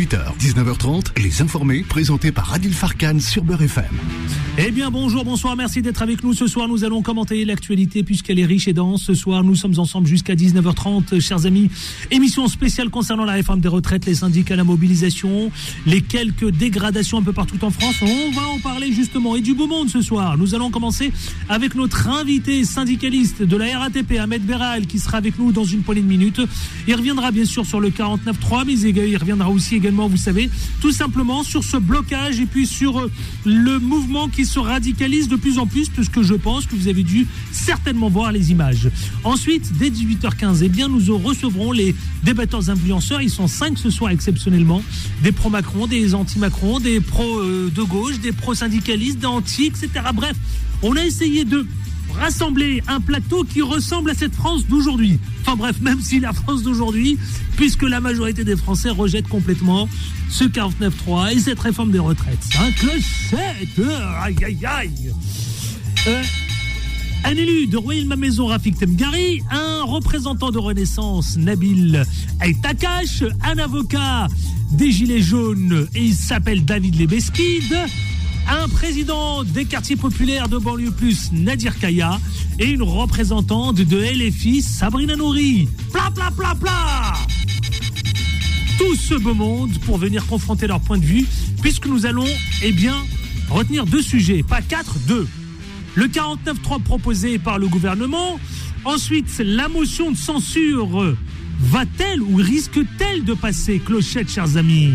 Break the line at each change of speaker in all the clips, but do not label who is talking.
18h, 19h30, Les Informés, présentés par Adil Farkan sur Beurre FM.
Eh bien, bonjour, bonsoir, merci d'être avec nous. Ce soir, nous allons commenter l'actualité puisqu'elle est riche et dense. Ce soir, nous sommes ensemble jusqu'à 19h30, chers amis. Émission spéciale concernant la réforme des retraites, les syndicats, la mobilisation, les quelques dégradations un peu partout en France. On va en parler justement et du beau monde ce soir. Nous allons commencer avec notre invité syndicaliste de la RATP, Ahmed Beral, qui sera avec nous dans une poignée de minutes. Il reviendra bien sûr sur le 49.3, mais il reviendra aussi également, vous savez, tout simplement sur ce blocage et puis sur le mouvement qui se radicalise de plus en plus, puisque je pense que vous avez dû certainement voir les images. Ensuite, dès 18h15, eh bien, nous recevrons les débatteurs influenceurs. Ils sont cinq ce soir exceptionnellement. Des pro-Macron, des anti-Macron, des pro-de gauche, des pro-syndicalistes, des anti, etc. Bref, on a essayé de rassembler un plateau qui ressemble à cette France d'aujourd'hui. Enfin bref, même si la France d'aujourd'hui, puisque la majorité des Français rejettent complètement ce 49-3 et cette réforme des retraites. 5 clochettes Aïe aïe aïe euh, un élu de Royal Maison, Rafik Temgari, un représentant de Renaissance, Nabil Aitakash, un avocat des Gilets jaunes, et il s'appelle David Lebeskid, un président des quartiers populaires de banlieue plus, Nadir Kaya, et une représentante de LFI, Sabrina Nouri. Pla pla pla pla Tout ce beau monde pour venir confronter leur point de vue, puisque nous allons, eh bien, retenir deux sujets, pas quatre, deux. Le 49.3 proposé par le gouvernement, ensuite la motion de censure va-t-elle ou risque-t-elle de passer, clochette, chers amis?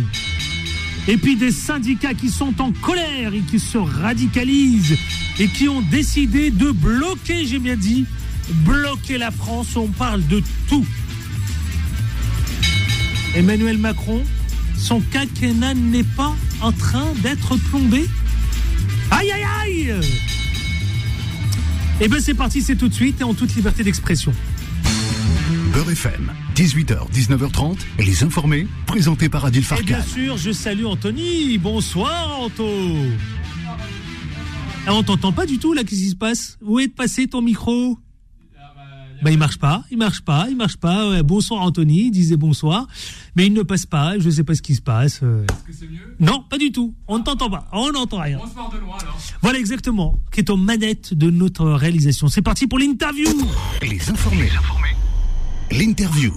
Et puis des syndicats qui sont en colère et qui se radicalisent et qui ont décidé de bloquer, j'ai bien dit, bloquer la France. On parle de tout. Emmanuel Macron, son quinquennat n'est pas en train d'être plombé Aïe aïe aïe Eh bien c'est parti, c'est tout de suite et en toute liberté d'expression.
Beurre FM, 18h, 19h30, les informés, présentés par Adil Farkan.
Et bien sûr, je salue Anthony. Bonsoir, Anto. Ah, on t'entend pas du tout, là, qu'est-ce qui se passe? Où est passé ton micro? Bah, il marche pas, il marche pas, il marche pas. bonsoir Anthony, il disait bonsoir, mais il ne passe pas. Je sais pas ce qui se passe.
Est-ce que c'est mieux?
Non, pas du tout. On ne t'entend pas. On n'entend rien.
Bonsoir de loin alors.
Voilà exactement, qui est aux manettes de notre réalisation. C'est parti pour l'interview.
Les informés. L'interview.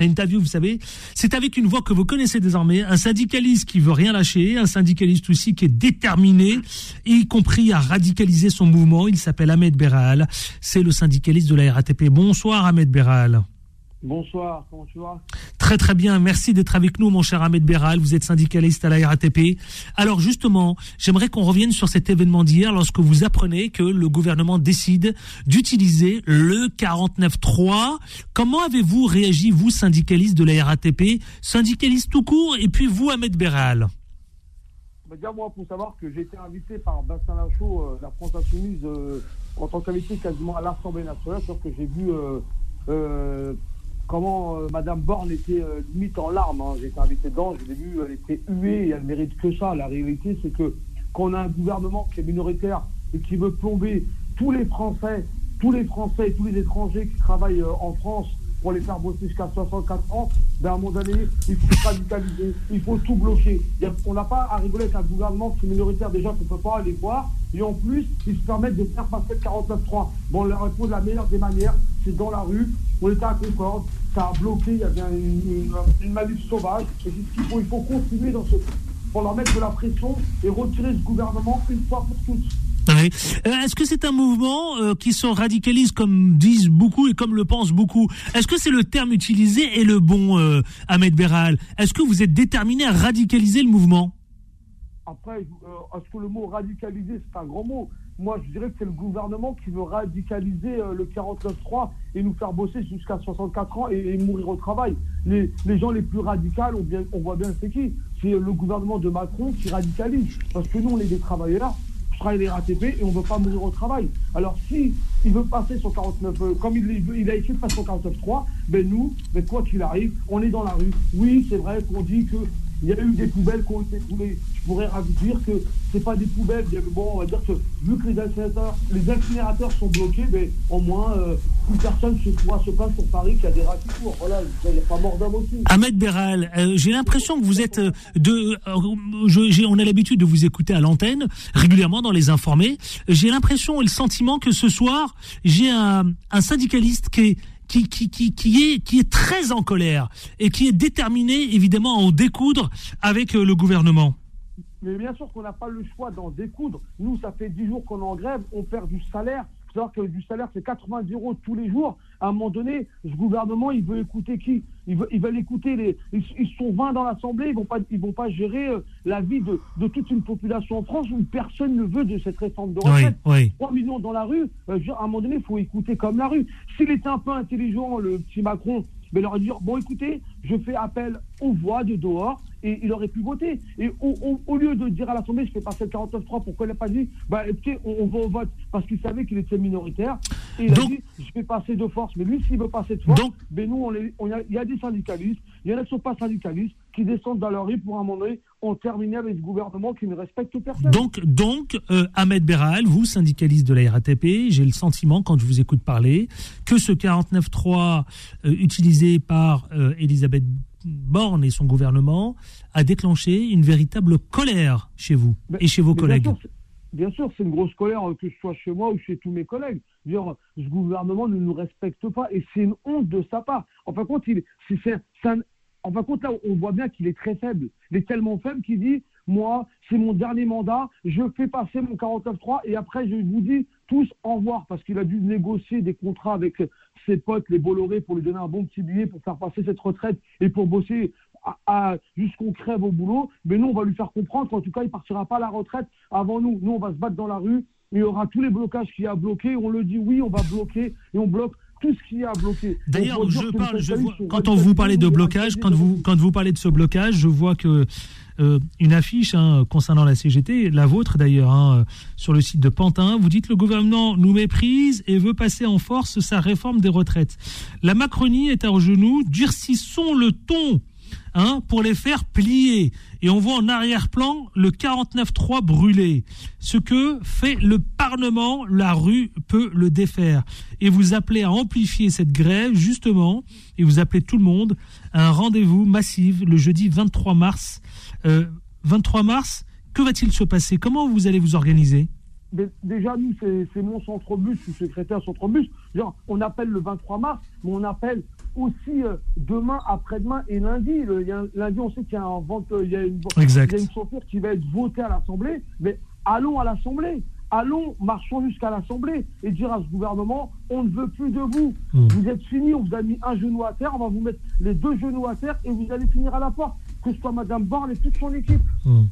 L'interview, vous savez, c'est avec une voix que vous connaissez désormais, un syndicaliste qui veut rien lâcher, un syndicaliste aussi qui est déterminé, y compris à radicaliser son mouvement. Il s'appelle Ahmed Beral. C'est le syndicaliste de la RATP. Bonsoir Ahmed Beral.
Bonsoir, comment tu vas?
Très très bien, merci d'être avec nous mon cher Ahmed Beral, vous êtes syndicaliste à la RATP. Alors justement, j'aimerais qu'on revienne sur cet événement d'hier lorsque vous apprenez que le gouvernement décide d'utiliser le 49.3. Comment avez-vous réagi, vous syndicaliste de la RATP, syndicaliste tout court, et puis vous Ahmed Beral.
Bah, Déjà moi, pour savoir que j'ai été invité par Bastien Lachaud, euh, la France Insoumise, euh, en tant qu'invité quasiment à l'Assemblée nationale, sauf que j'ai vu... Euh, comment euh, Madame Borne était euh, limite en larmes. Hein. Été invité dedans, je l'ai vu, elle était huée et elle mérite que ça. La réalité, c'est que qu'on a un gouvernement qui est minoritaire et qui veut plomber tous les Français, tous les Français et tous les étrangers qui travaillent euh, en France pour les faire bosser jusqu'à 64 ans, ben à un moment donné, il faut se radicaliser, il faut tout bloquer. On n'a pas à rigoler avec un gouvernement qui est minoritaire. Déjà qu'on ne peut pas aller voir, et en plus, ils se permettent de faire passer le 49-3. Bon, on leur répond de la meilleure des manières, c'est dans la rue, on était à Concorde, ça a bloqué, il y avait une, une, sauvage, et c'est ce qu'il faut, il faut continuer dans ce pour leur mettre de la pression et retirer ce gouvernement une fois pour toutes.
Euh, est-ce que c'est un mouvement euh, qui se radicalise comme disent beaucoup et comme le pensent beaucoup? Est-ce que c'est le terme utilisé et le bon, euh, Ahmed Beral? Est-ce que vous êtes déterminé à radicaliser le mouvement?
Après, est-ce que le mot radicaliser, c'est un grand mot? Moi, je dirais que c'est le gouvernement qui veut radicaliser le 49-3 et nous faire bosser jusqu'à 64 ans et, mourir au travail. Les, les, gens les plus radicaux, on, on voit bien c'est qui. C'est le gouvernement de Macron qui radicalise. Parce que nous, on est des travailleurs travaille les RATP et on ne veut pas mourir au travail. Alors si il veut passer son 49, euh, comme il, a écrit de façon 49.3, ben nous, ben quoi qu'il arrive, on est dans la rue. Oui, c'est vrai qu'on dit que Il y a eu des poubelles qui ont été trouvées. Je pourrais dire que c'est pas des poubelles. Bon, on va dire que vu que les incinérateurs, les incinérateurs sont bloqués, mais au moins, euh, plus personne se pourra se plaindre sur Paris qu'il y a des rats. Voilà, il n'y a pas mort d'homme aussi.
Ahmed Béral, euh, j'ai l'impression que vous êtes euh, de. Je, on a l'habitude de vous écouter à l'antenne régulièrement dans les informés. J'ai l'impression et le sentiment que ce soir, j'ai un, un syndicaliste qui est qui, qui, qui, qui, est, qui est très en colère et qui est déterminé évidemment à en découdre avec le gouvernement.
Mais bien sûr qu'on n'a pas le choix d'en découdre. Nous, ça fait 10 jours qu'on est en grève, on perd du salaire. Il faut savoir que du salaire, c'est 90 euros tous les jours. À un moment donné, ce gouvernement, il veut écouter qui? Ils veulent, ils veulent, écouter les. Ils, sont 20 dans l'Assemblée, ils ne vont, pas, ils vont pas gérer euh, la vie de, de, toute une population en France où personne ne veut de cette réforme de retraite. Oui, 3 millions dans la rue, euh, à un moment donné, il faut écouter comme la rue. S'il était un peu intelligent, le petit Macron, mais il aurait dit bon, écoutez, je fais appel aux voix de dehors et il aurait pu voter. Et au, lieu de dire à l'Assemblée, je fais passer le 49-3, pourquoi il n'a pas dit, bah écoutez, on, va au vote parce qu'il savait qu'il était minoritaire. Et il a dit, je vais passer de force. Mais lui, s'il veut passer de force, mais ben, nous, il y a des syndicalistes, il y en a qui ne sont pas syndicalistes, qui descendent dans leur rue pour un moment donné, on termine avec ce gouvernement qui ne respecte personne.
Donc, donc euh, Ahmed Beral, vous, syndicaliste de la RATP, j'ai le sentiment, quand je vous écoute parler, que ce 49-3 euh, utilisé par euh, Elisabeth Borne et son gouvernement a déclenché une véritable colère chez vous et chez vos collègues.
Bien sûr, c'est une grosse colère, que ce soit chez moi ou chez tous mes collègues. Dire, ce gouvernement ne nous respecte pas et c'est une honte de sa part. En fin de compte, il, c'est, en fin de compte, là, on voit bien qu'il est très faible. Il est tellement faible qu'il dit Moi, c'est mon dernier mandat, je fais passer mon 49.3 et après, je vous dis tous au revoir parce qu'il a dû négocier des contrats avec ses potes, les Bolloré, pour lui donner un bon petit billet pour faire passer cette retraite et pour bosser à, jusqu'on crève au boulot. Mais nous, on va lui faire comprendre qu'en tout cas, il partira pas à la retraite avant nous. Nous, on va se battre dans la rue. Il y aura tous les blocages qu'il y a bloqués. On le dit oui, on va bloquer et on bloque tout ce qu'il y a bloqué.
D'ailleurs, je parle, je vois, quand on vous parlait de blocage, quand vous, quand vous parlez de ce blocage, je vois que euh, une affiche hein, concernant la CGT, la vôtre d'ailleurs, hein, sur le site de Pantin. Vous dites le gouvernement nous méprise et veut passer en force sa réforme des retraites. La Macronie est à genoux, durcissons le ton Hein, pour les faire plier. Et on voit en arrière-plan le 49-3 brûlé. Ce que fait le Parlement, la rue peut le défaire. Et vous appelez à amplifier cette grève, justement, et vous appelez tout le monde à un rendez-vous massif le jeudi 23 mars. 23 euh, mars, que va-t-il se passer? Comment vous allez vous organiser?
Déjà, nous, c'est mon centre-bus, je suis secrétaire centre-bus. On appelle le 23 mars, mais on appelle aussi euh, demain, après-demain et lundi. lundi, on sait qu'il y a, un il y a une, il y a une chauffeur qui va être votée à l'Assemblée. Mais allons à l'Assemblée. Allons, marchons jusqu'à l'Assemblée et dire à ce gouvernement on ne veut plus de vous. Hmm. Vous êtes fini, on vous a mis un genou à terre, on va vous mettre les deux genoux à terre et vous allez finir à la porte, que ce soit Mme Borne et toute son équipe. Hmm.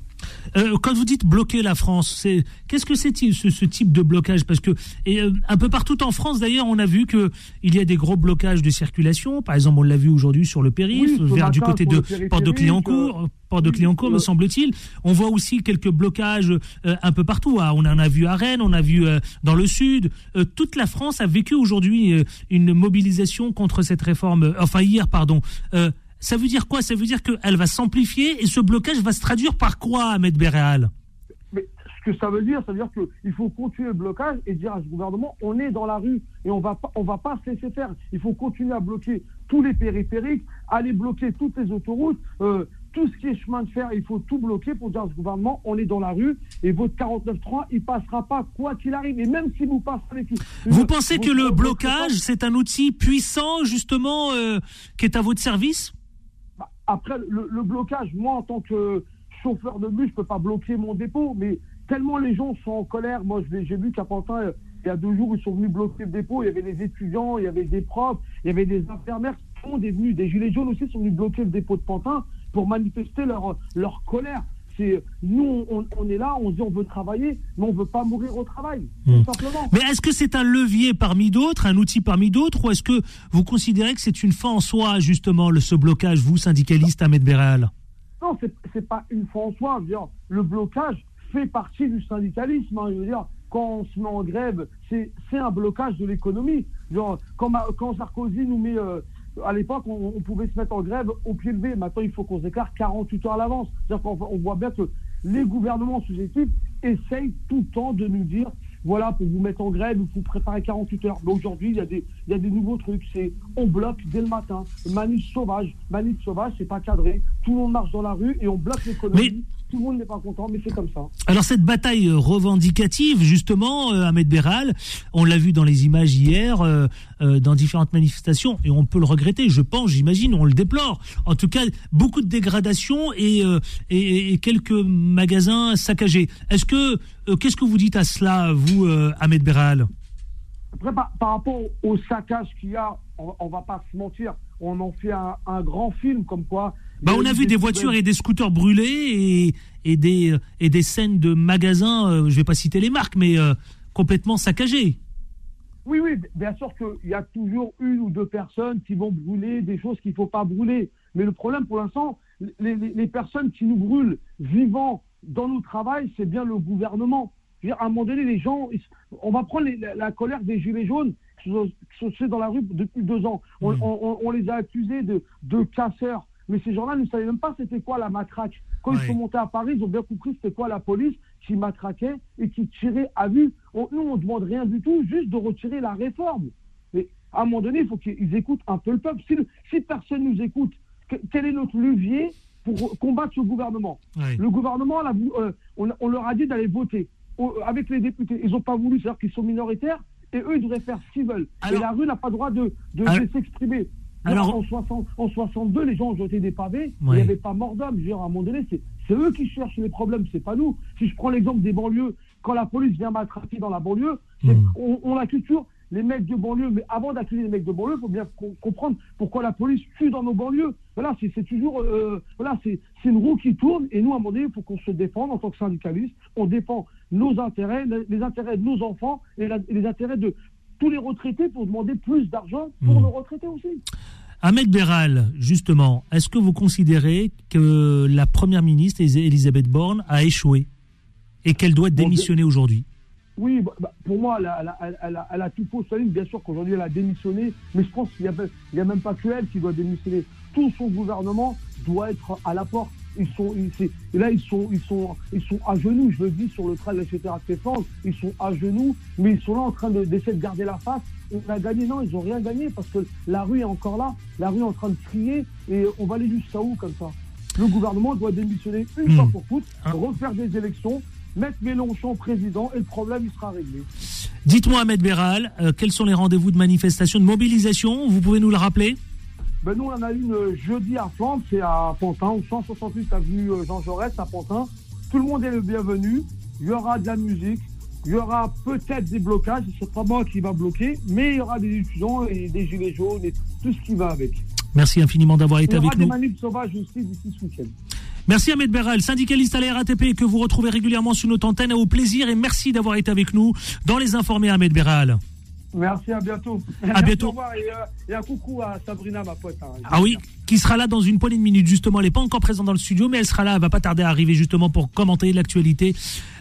Euh, quand vous dites bloquer la France, c'est qu'est-ce que c'est ce, ce, type de blocage? Parce que et, euh, un peu partout en France, d'ailleurs, on a vu que il y a des gros blocages de circulation. Par exemple, on l'a vu aujourd'hui sur le périph, vers du côté de Porte de Clignancourt, euh, Porte de Clignancourt, me semble-t-il. On voit aussi quelques blocages un peu partout. Ah, on en a vu à Rennes, on a vu dans le sud. toute la France a vécu aujourd'hui une mobilisation contre cette réforme. Enfin hier, pardon. Ça veut dire quoi? Ça veut dire qu'elle va s'amplifier et ce blocage va se traduire par quoi, Ahmed Béréal
Mais ce que ça veut dire, ça veut dire qu'il faut continuer le blocage et dire à ce gouvernement on est dans la rue et on va on va pas se laisser faire. Il faut continuer à bloquer tous les périphériques, aller bloquer toutes les autoroutes. Euh, tout ce qui est chemin de fer, il faut tout bloquer pour dire à ce gouvernement, on est dans la rue et votre 49.3, il passera pas quoi qu'il arrive. Et même si vous passez avec...
Vous pensez que le blocage, c'est un outil puissant, justement, euh, qui est à votre service?
Après, le, blocage, moi, en tant que chauffeur de bus, je peux pas bloquer mon dépôt, mais tellement les gens sont en colère. Moi, j'ai vu qu'à Pantin, euh, il y a deux jours, ils sont venus bloquer le dépôt. Il y avait des étudiants, il y avait des profs, il y avait des infirmières. Tout le monde est venu. Des gilets jaunes aussi sont venus bloquer le dépôt de Pantin pour manifester leur, leur colère nous, on, est là, on dit on veut travailler, mais on veut pas mourir au travail, hmm. simplement.
Mais est-ce que c'est un levier parmi d'autres, un outil parmi d'autres, ou est-ce que vous considérez que c'est une fin en soi, justement, le, ce blocage, vous, syndicaliste Ahmed Béral
Non, c'est, n'est pas une fin en soi. dire, le blocage fait partie du syndicalisme. Hein. je veux dire, quand on se met en grève, c'est, un blocage de l'économie. Quand Sarkozy nous met. Euh, à l'époque, on, pouvait se mettre en grève au pied levé. Maintenant, il faut qu'on s'écarte 48 heures à l'avance. C'est-à-dire qu'on on voit bien que les gouvernements successifs essayent tout le temps de nous dire voilà, pour vous mettre en grève, il faut préparer 48 heures. Mais aujourd'hui, il y, a des- il y a des nouveaux trucs. C'est on bloque dès le matin. Manif sauvage. Manif sauvage, c'est pas cadré. Tout le monde marche dans la rue et on bloque l'économie. Tout le monde n'est pas content, mais c'est comme ça.
Alors cette bataille euh, revendicative, justement, euh, Ahmed Béral, on l'a vu dans les images hier, euh, euh, dans différentes manifestations, et on peut le regretter, je pense, j'imagine, on le déplore. En tout cas, beaucoup de dégradation et, euh, et, et quelques magasins saccagés. Est-ce que, qu'est-ce que vous dites à cela, vous, Ahmed Béral
Après, par, par rapport au, au saccage qu'il y a, on, on va pas se mentir, on en fait un, un grand film comme quoi.
Bah, on a vu des voitures et des scooters brûlés et, et, des, et des scènes de magasins, euh, je vais pas citer les marques, mais euh, complètement saccagés.
Oui, oui, bien sûr qu'il y a toujours une ou deux personnes qui vont brûler des choses qu'il ne faut pas brûler. Mais le problème pour l'instant, les, les- les personnes qui nous brûlent vivants dans nos travail, c'est bien le gouvernement. À un moment donné, les gens, on va prendre les- la, la colère des Gilets jaunes qui sont, qui sont ceux dans la rue depuis deux ans. On, on- on- on les a accusés de, de casseurs. Mais ces gens-là ne savaient même pas c'était quoi la matraque. Quand ils sont montés à Paris, ils ont bien compris c'était quoi la police qui matraquait et qui tirait à vue. On- nous, on ne demande rien du tout, juste de retirer la réforme. Mais à un moment donné, il faut qu'ils écoutent un peu le peuple. Si, le- si personne nous écoute, que- quel est notre levier pour combattre ce gouvernement. Le gouvernement, là, euh, on, on leur a dit d'aller voter au- avec les députés. Ils n'ont pas voulu, c'est-à-dire qu'ils sont minoritaires et eux, ils devraient faire ce qu'ils veulent.
Alors-
et la rue n'a pas le droit de, de,
Alors-
de s'exprimer.
Alors-
en, 60, en 62, les gens ont jeté des pavés, il
Ouais.
n'y avait pas mort d'homme. Je veux dire, À un moment donné, c'est eux qui cherchent les problèmes, c'est pas nous. Si je prends l'exemple des banlieues, quand la police vient m'attraper dans la banlieue, c'est-
Mm.
on, on accuse toujours les mecs de banlieue, mais avant d'accuser les mecs de banlieue, il faut bien com- comprendre pourquoi la police tue dans nos banlieues. Voilà, c'est toujours, euh, voilà, c'est c'est une roue qui tourne, et nous, à un moment donné, il faut qu'on se défende en tant que syndicaliste. On défend nos intérêts, les, les intérêts de nos enfants et, la- et les intérêts de tous les retraités pour demander plus d'argent pour
Mm.
nos retraités aussi.
Ahmed Béral, justement, est-ce que vous considérez que la première ministre, Elisabeth Borne, a échoué et qu'elle doit
Bon,
démissionner aujourd'hui?
Oui, bah, bah, pour moi, elle a, elle a- elle a- elle tout faux. Bien sûr qu'aujourd'hui, elle a démissionné, mais je pense qu'il n'y a même pas que elle qui doit démissionner. Tout son gouvernement doit être à la porte. Ils sont, ils- et là, ils sont, ils, sont, ils sont à genoux, je le dis, sur le train de la société défense. Ils sont à genoux, mais ils sont là en train de- d'essayer de, garder la face. On a gagné, non, ils n'ont rien gagné parce que la rue est encore là. La rue est en train de crier et on va aller jusqu'à où comme ça? Le gouvernement doit démissionner une
Hmm.
fois pour toutes,
Hein.
refaire des élections, mettre Mélenchon président et le problème, il sera réglé.
Dites-moi, Ahmed Béral, euh, quels sont les rendez-vous de manifestation, de mobilisation? Vous pouvez nous le rappeler?
Ben nous, on en a une euh, jeudi à Flandre, c'est à Pantin, au 168 avenue euh, Jean Jaurès à Pantin. Tout le monde est le bienvenu. Il y aura de la musique. Il y aura peut-être des blocages. C'est pas moi qui va bloquer, mais il y aura des étudiants et des gilets jaunes et tout ce qui va avec.
Merci infiniment d'avoir
Il
été
y aura
avec
des
nous.
manifs sauvages aussi d'ici ce week-end.
Merci Ahmed Béral, syndicaliste à la RATP que vous retrouvez régulièrement sur notre antenne. Au plaisir et merci d'avoir été avec nous dans les informés Ahmed Béral.
Merci, à bientôt.
À bientôt.
Au revoir et, euh, et un coucou à Sabrina, ma pote. hein.
Ah oui, qui sera là dans une poignée de minutes justement. Elle n'est pas encore présente dans le studio, mais elle sera là. Elle va pas tarder à arriver justement pour commenter l'actualité.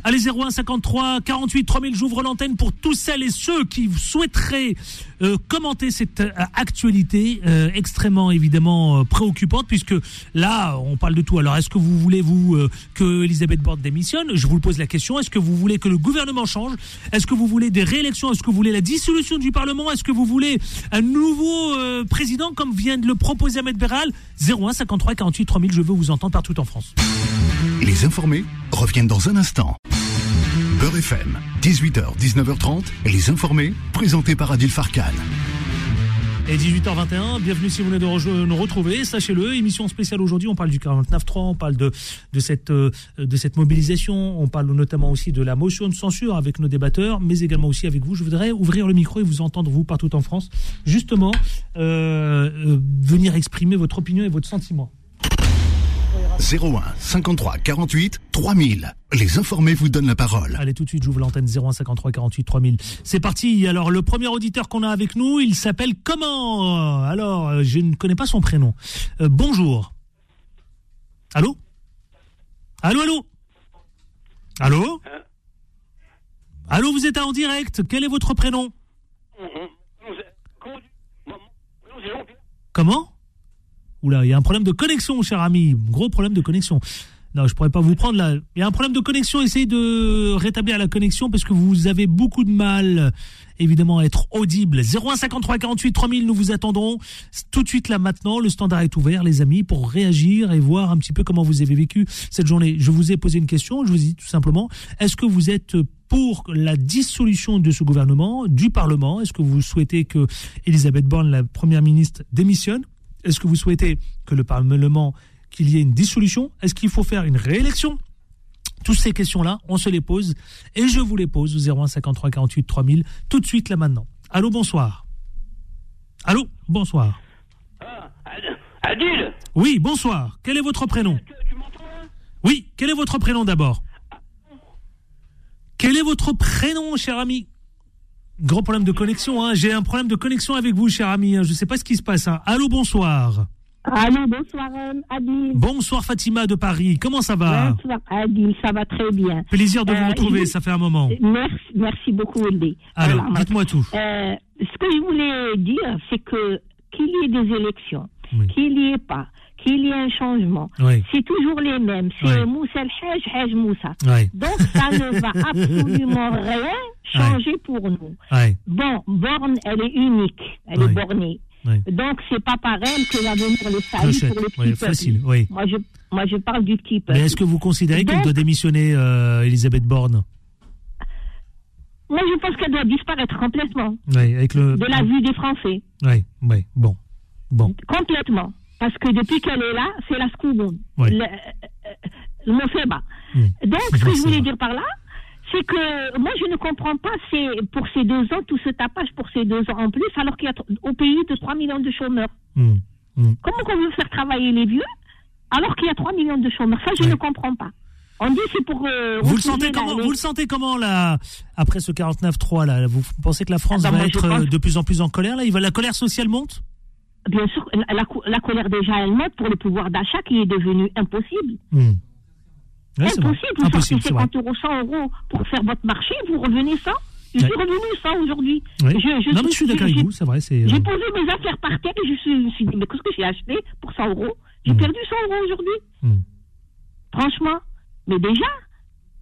Allez 01 53 48 3000. J'ouvre l'antenne pour tous celles et ceux qui souhaiteraient euh, commenter cette euh, actualité euh, extrêmement évidemment euh, préoccupante puisque là on parle de tout. Alors est-ce que vous voulez vous euh, que Elisabeth Borne démissionne? Je vous pose la question. Est-ce que vous voulez que le gouvernement change? Est-ce que vous voulez des réélections? Est-ce que vous voulez la dissolution du Parlement? Est-ce que vous voulez un nouveau euh, président comme vient de le proposer Ahmed Béral 01 53 48 3000. Je veux vous entendre partout en France.
Les informés reviennent dans un instant. Beurre FM, 18h, 19h30, les informés, présentés par Adil Farkan.
Et 18h21, bienvenue si vous venez de nous retrouver, sachez-le, émission spéciale aujourd'hui, on parle du 49.3, on parle de, de, cette, euh, de cette mobilisation, on parle notamment aussi de la motion de censure avec nos débatteurs, mais également aussi avec vous. Je voudrais ouvrir le micro et vous entendre, vous, partout en France, justement, euh, euh, venir exprimer votre opinion et votre sentiment.
01 53 48 3000. Les informés vous donnent la parole.
Allez, tout de suite, j'ouvre l'antenne 01 53 48 3000. C'est parti. Alors, le premier auditeur qu'on a avec nous, il s'appelle comment Alors, euh, je ne connais pas son prénom. Euh, bonjour. Allô Allô, allô Allô Allô, vous êtes en direct. Quel est votre prénom Comment Oula, il y a un problème de connexion, cher ami. Gros problème de connexion. Non, je pourrais pas vous prendre là. Il y a un problème de connexion. Essayez de rétablir la connexion parce que vous avez beaucoup de mal, évidemment, à être audible. 0153 48 3000, nous vous attendrons tout de suite là maintenant. Le standard est ouvert, les amis, pour réagir et voir un petit peu comment vous avez vécu cette journée. Je vous ai posé une question. Je vous dis tout simplement, est-ce que vous êtes pour la dissolution de ce gouvernement, du Parlement? Est-ce que vous souhaitez que Elisabeth Borne, la première ministre, démissionne? Est-ce que vous souhaitez que le Parlement, qu'il y ait une dissolution? Est-ce qu'il faut faire une réélection? Toutes ces questions-là, on se les pose. Et je vous les pose au 01 53 48 3000 tout de suite là maintenant. Allô, bonsoir. Allô, bonsoir.
Ah, Adil.
Oui, bonsoir. Quel est votre prénom?
Tu m'entends là?
Oui, quel est votre prénom d'abord? Quel est votre prénom, cher ami? Gros problème de connexion, hein. j'ai un problème de connexion avec vous, cher ami. hein. Je ne sais pas ce qui se passe. hein. Allô, bonsoir.
Allô, bonsoir euh, Adil.
Bonsoir Fatima de Paris. Comment ça va?
Bonsoir Adil, ça va très bien.
Plaisir de vous
Euh,
retrouver,
je-
ça fait un moment.
Merci, merci beaucoup Eldé.
Alors, dites-moi tout.
euh, ce que je voulais dire, c'est que qu'il y ait des élections,
Oui.
qu'il n'y ait pas, qu'il y ait un changement,
Oui.
c'est toujours les mêmes. C'est
Oui.
Moussa el Haj, Haj Moussa. Donc ça ne va absolument rien changer pour nous. Bon, Borne, elle est unique, elle est bornée. Donc c'est pas pareil que va venir le salut
Clochette.
pour le petit peuple.
facile, oui.
Moi je, moi je parle du petit peuple.
Mais est-ce que vous considérez qu'elle doit démissionner, euh, Elisabeth Borne?
Moi, je pense qu'elle doit disparaître complètement
avec le.
de la vue des Français.
Oui, oui, bon. Bon,
Complètement. Parce que depuis qu'elle est là, c'est la scouboune.
Ouais.
Le, euh, le fait bas.
Hmm.
Donc, ce que je voulais dire par là, c'est que moi, je ne comprends pas c'est pour ces deux ans, tout ce tapage pour ces deux ans en plus, alors qu'il y a au pays de 3 millions de chômeurs.
hum, hum.
Comment qu'on veut faire travailler les vieux alors qu'il y a 3 millions de chômeurs? Ça, je
Ouais.
ne comprends pas. On dit c'est pour. euh,
Vous le sentez comment Vous le sentez comment là après ce 49-3 là? Vous pensez que la France
Ah bah,
va être euh, de plus en plus en colère là? Il va la colère sociale monte?
Bien sûr, la, la co- la colère déjà, elle monte pour le pouvoir d'achat qui est devenu impossible.
Ouais, vrai.
Impossible, vous
Impossible,
sortez
c'est vrai.
50 euros, 100 euros pour faire votre marché, vous revenez sans. Je suis revenu sans aujourd'hui.
Oui.
Je- je
non mais je suis d'accord avec vous, c'est vrai.
J'ai
euh,
posé mes affaires par terre et je, suis- suis dit, mais qu'est-ce que j'ai acheté pour 100 euros? J'ai
Mm.
perdu 100 euros aujourd'hui.
hum.
Franchement. Mais déjà.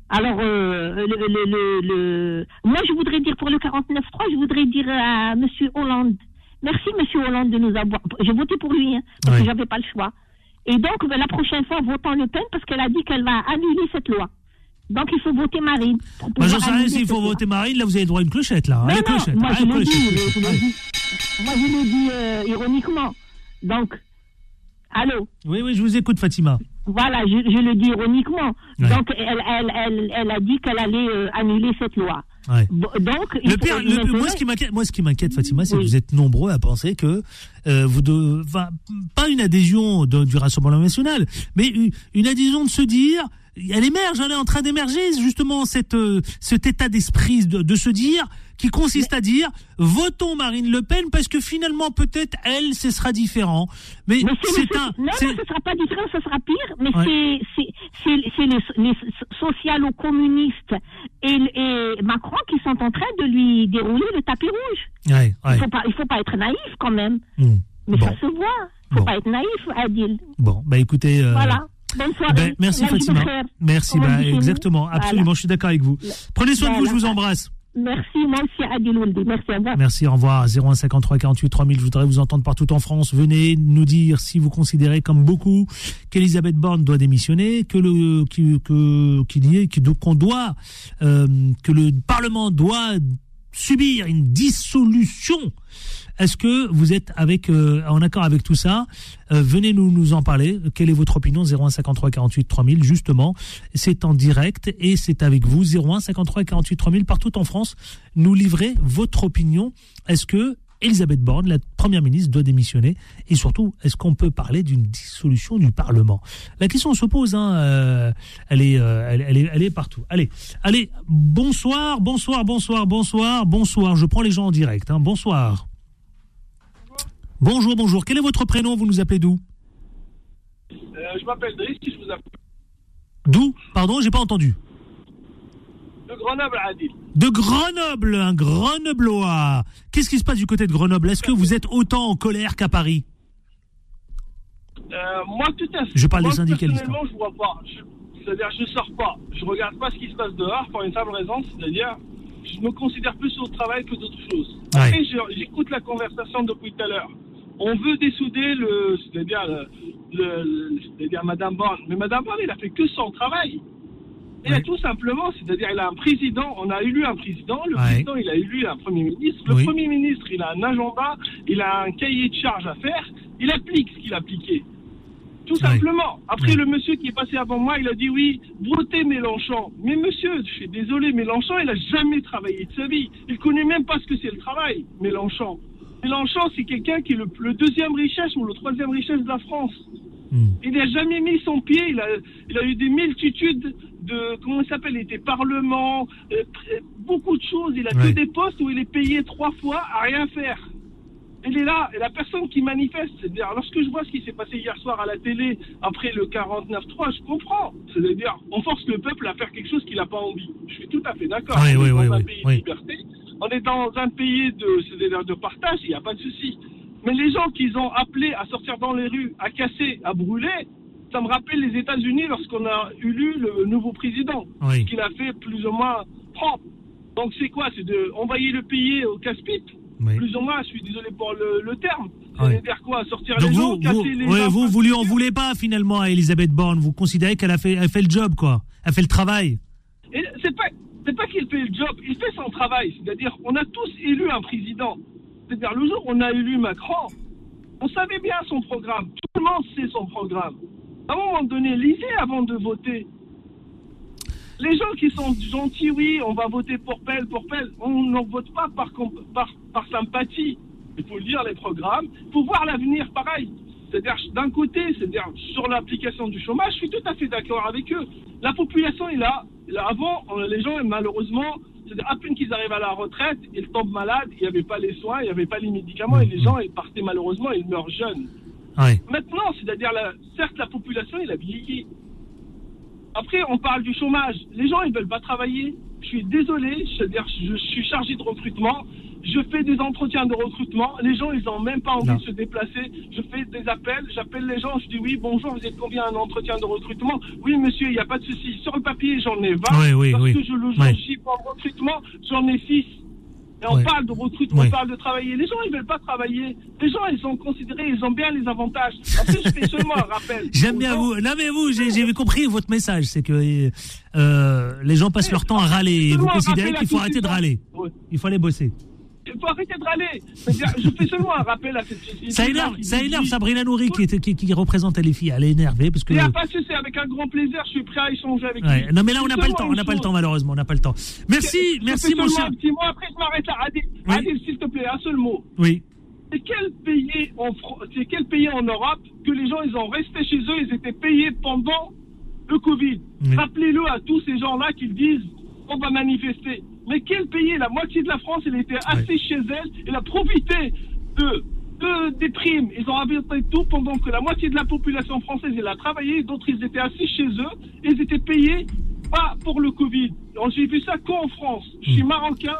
Alors, euh, le, le, le, le- moi, je voudrais dire pour le 49.3, je voudrais dire à M. Hollande, merci M. Hollande de nous avoir. J'ai voté pour lui, hein, parce que j'avais pas le choix. Et donc, ben, la prochaine fois, votons Le Pen, parce qu'elle a dit qu'elle va annuler cette loi. Donc, il faut voter Marine.
Moi, j'en sais rien s'il faut
loi.
voter Marine. Là, vous avez droit à une clochette là.
Non,
Allez,
non,
clochette.
moi, je
Allez,
le dis,
clochette.
mais je le dis. Moi, je le dis euh, ironiquement. Donc, allô?
Oui, oui, je vous écoute, Fatima.
Voilà, je, je le dis ironiquement.
Ouais.
Donc, elle, elle, elle, elle a dit qu'elle allait euh, annuler cette loi.
Ouais.
Donc,
Le pire, le- moi, ce qui m'inquiète, moi, ce qui m'inquiète, Fatima, c'est que vous êtes nombreux à penser que euh, vous, de, enfin, pas une adhésion de- du Rassemblement national, mais une, une adhésion de se dire, elle émerge, elle est en train d'émerger justement cette, euh, cet état d'esprit de, de se dire, qui consiste à dire, votons Marine Le Pen parce que finalement peut-être elle, ce sera différent. Mais,
Mais c'est
un,
Non, ce sera pas différent, ce sera pire, mais
Ouais.
c'est, c'est, les, les socialo-communistes et, et Macron qui sont en train de lui dérouler le tapis rouge.
ouais,
Il faut pas, il faut pas être naïf quand même.
Hum.
Mais
Bon.
ça se voit. Faut
Bon.
pas être naïf, Adil.
Bon, bah écoutez. euh,
Voilà. Bonne soirée.
ben, merci Fatima. Merci, bah, exactement,
Voilà.
absolument, je suis d'accord avec vous. Prenez soin de vous, je
Voilà.
vous embrasse.
Merci, aussi, Adil. Merci à vous.
Merci, au revoir. 0153 48 3000. Je voudrais vous entendre partout en France. Venez nous dire si vous considérez, comme beaucoup, qu'Elisabeth Borne doit démissionner, que le que que- qu'il y ait, que- qu'on doit, euh, que le Parlement doit subir une dissolution. Est-ce que vous êtes avec euh, en accord avec tout ça? Euh, Venez nous nous en parler. Quelle est votre opinion? 0153 48 3000 justement. C'est en direct et c'est avec vous 0153 48 3000 partout en France. Nous livrez votre opinion. Est-ce que Elisabeth Borne, la première ministre, doit démissionner Et surtout, est-ce qu'on peut parler d'une dissolution du Parlement? La question se pose. Hein, euh, elle, est, euh, elle, elle est, elle est partout. Allez, allez. Bonsoir, bonsoir, bonsoir, bonsoir, bonsoir. Je prends les gens en direct. Hein, bonsoir. Bonjour, bonjour. Quel est votre prénom? Vous nous appelez d'où?
Euh, je m'appelle Driss, je vous appelle
D'où? Pardon, j'ai pas entendu.
De Grenoble Adil.
De Grenoble, un Grenoblois. Qu'est-ce qui se passe du côté de Grenoble? Est-ce que vous êtes autant en colère qu'à Paris?
Euh, moi, tout à fait.
Je parle
moi,
des syndicalistes, hein.
Personnellement, je vois pas. Je- C'est-à-dire, je sors pas. Je regarde pas ce qui se passe dehors pour une simple raison, c'est-à-dire, je me considère plus au travail que d'autres choses. Après, j'écoute la conversation depuis tout à l'heure. On veut dessouder le, c'est-à-dire, le, le- le- c'est-à-dire Madame Borne. Mais Madame Borne, il a fait que son travail. Il a
Ouais.
tout simplement, c'est-à-dire, il a un président, on a élu un président, le
Ouais.
président, il a élu un premier ministre. Le
Oui.
premier ministre, il a un agenda, il a un cahier de charge à faire, il applique ce qu'il a appliqué. Tout
Ouais.
simplement. Après,
Ouais.
le monsieur qui est passé avant moi, il a dit oui, votez Mélenchon. Mais monsieur, je suis désolé, Mélenchon, il a jamais travaillé de sa vie. Il connaît même pas ce que c'est le travail, Mélenchon. Mélenchon, c'est quelqu'un qui est le, le deuxième richesse ou le troisième richesse de la France.
Hmm.
Il n'a jamais mis son pied, il a, il a eu des multitudes de, comment il s'appelle, il était parlement, euh, tr- beaucoup de choses. Il a
Ouais.
que des postes où il est payé trois fois à rien faire. Il est là, et la personne qui manifeste, c'est-à-dire, lorsque je vois ce qui s'est passé hier soir à la télé, après le 49-3, je comprends. C'est-à-dire, on force le peuple à faire quelque chose qu'il n'a pas envie. Je suis tout à fait d'accord.
Oui,
on
oui,
est dans
oui,
un pays de liberté, on est dans un pays de, de partage, il n'y a pas de souci. Mais les gens qu'ils ont appelés à sortir dans les rues, à casser, à brûler, ça me rappelle les États-Unis lorsqu'on a élu le nouveau président,
Oui.
qu'il a fait plus ou moins propre. Donc c'est quoi? C'est de envoyer le pays au casse-pipe?
Oui.
plus ou moins, je suis désolé pour le, le terme. C'est-à-dire quoi? Sortir
Donc
les gens,
vous, vous,
casser les
ouais,
gens,
vous, vous lui en voulez pas finalement à Elisabeth Borne? Vous considérez qu'elle a fait, elle fait le job, quoi? Elle fait le travail?
C'est pas, c'est pas qu'il fait le job, il fait son travail. C'est-à-dire, on a tous élu un président. C'est-à-dire, le jour où on a élu Macron, on savait bien son programme. Tout le monde sait son programme. À un moment donné, lisez avant de voter. Les gens qui sont gentils, oui, on va voter pour Pelle, pour Pelle, on n'en vote pas par, comp- par, par sympathie. Il faut lire les programmes, il faut voir l'avenir pareil. C'est-à-dire, d'un côté, c'est-à-dire sur l'application du chômage, je suis tout à fait d'accord avec eux. La population est là. Là, Avant, les gens, malheureusement, c'est-à-dire, à peine qu'ils arrivent à la retraite, ils tombent malades, il n'y avait pas les soins, il n'y avait pas les médicaments, et les gens, ils partaient malheureusement, ils meurent jeunes.
Ouais.
Maintenant, c'est-à-dire, certes, la population, il a vieilli. Après, on parle du chômage. Les gens, ils veulent pas travailler. Je suis désolé, c'est-à-dire, je suis chargé de recrutement. Je fais des entretiens de recrutement. Les gens, ils ont même pas envie
Non.
de se déplacer. Je fais des appels. J'appelle les gens. Je dis oui, bonjour, vous êtes combien un entretien de recrutement? Oui, monsieur, il n'y a pas de souci. Sur le papier, j'en ai 20.
Oui, oui, oui.
je le
Ouais.
chie en recrutement, j'en ai 6. Et on
Ouais.
parle de recrutement,
Ouais.
on parle de travailler. Les gens, ils veulent pas travailler. Les gens, ils sont considérés, ils ont bien les avantages. Après, je fais seulement un rappel.
J'aime bien
gens.
vous. Non mais vous, j'ai j'ai compris votre message, c'est que euh, les gens passent leur temps à râler et vous considérez qu'il faut arrêter de râler. Il faut aller bosser.
Il faut arrêter de râler. Je fais seulement un rappel à cette société.
Ça énerve, ça énerve Sabrina Nouri qui, est- qui, qui représente les filles. Elle est énervée parce que.
Il n'y a pas souci, avec un grand plaisir, je suis prêt à échanger avec
Ouais.
lui.
Non mais là on n'a
C'est
pas le temps, on n'a pas le temps malheureusement, on n'a pas le temps. Merci,
Je
merci mon cher.
un petit mot, après je m'arrête là. Adil,
Oui.
Adil, s'il te plaît, un seul mot.
Oui.
C'est quel pays en c'est quel pays en Europe que les gens ils ont resté chez eux, ils étaient payés pendant le Covid?
Oui.
Rappelez-le à tous ces gens-là qui disent on va manifester. Mais quel pays La moitié de la France, elle était assise chez elle, elle a profité de, de- des primes. Ils ont averti tout pendant que la moitié de la population française elle a travaillé, d'autres ils étaient assis chez eux, et ils étaient payés pas pour le Covid. J'ai vu ça qu'en France. Je
Hmm.
suis marocain,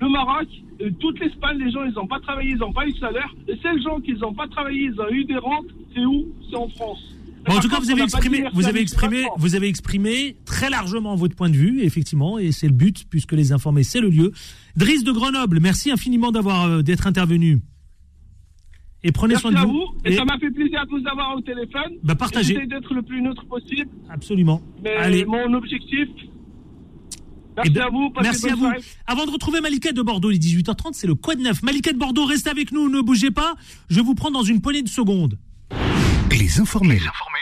le Maroc, euh, toute l'Espagne, les gens, ils n'ont pas travaillé, ils n'ont pas eu de salaire. Les seuls gens qui n'ont pas travaillé, ils ont eu des rentes, c'est où? C'est en France.
Bon, en tout cas, vous avez exprimé, vous avez exprimé, vous avez exprimé très largement votre point de vue, effectivement, et c'est le but, puisque les informés, c'est le lieu. Driss de Grenoble, merci infiniment d'avoir euh, d'être intervenu. Et prenez
Merci
soin de
à
vous.
vous. Et,
Et-
ça m'a fait plaisir de vous avoir au téléphone.
Bah, partagez.
J'essaie d'être le plus neutre possible.
Absolument.
Mais
Allez.
mon objectif.
Eh
Merci
ben,
à vous.
Merci à vous.
soirée.
Avant de retrouver Malika de Bordeaux, il est 18h30, c'est le Quad 9. Malika de Bordeaux, restez avec nous, ne bougez pas. Je vous prends dans une poignée de secondes.
Les informés.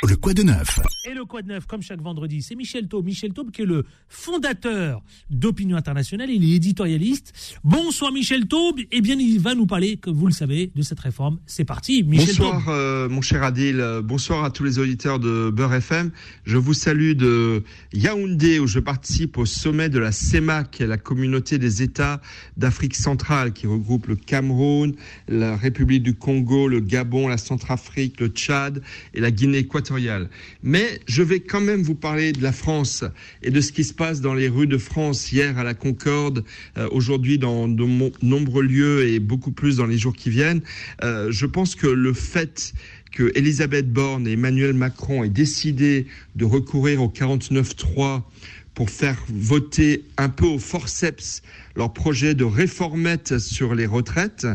Le quoi de neuf
Et le Quad 9, comme chaque vendredi, c'est Michel Taube. Michel Taube qui est le fondateur d'Opinion Internationale, il est éditorialiste. Bonsoir Michel Taube. Eh bien, il va nous parler, comme vous le savez, de cette réforme. C'est parti, Michel
bonsoir, euh, mon cher Adil. Bonsoir à tous les auditeurs de Beurre FM. Je vous salue de Yaoundé, où je participe au sommet de la CEMAC, qui est la communauté des États d'Afrique centrale, qui regroupe le Cameroun, la République du Congo, le Gabon, la Centrafrique, le Tchad et la Guinée équatoriale. Mais je vais quand même vous parler de la France et de ce qui se passe dans les rues de France hier à la Concorde, euh, aujourd'hui dans de nombreux lieux et beaucoup plus dans les jours qui viennent. Euh, je pense que le fait que Elisabeth Borne et Emmanuel Macron aient décidé de recourir au 49-3 pour faire voter un peu au forceps leur projet de réformette sur les retraites,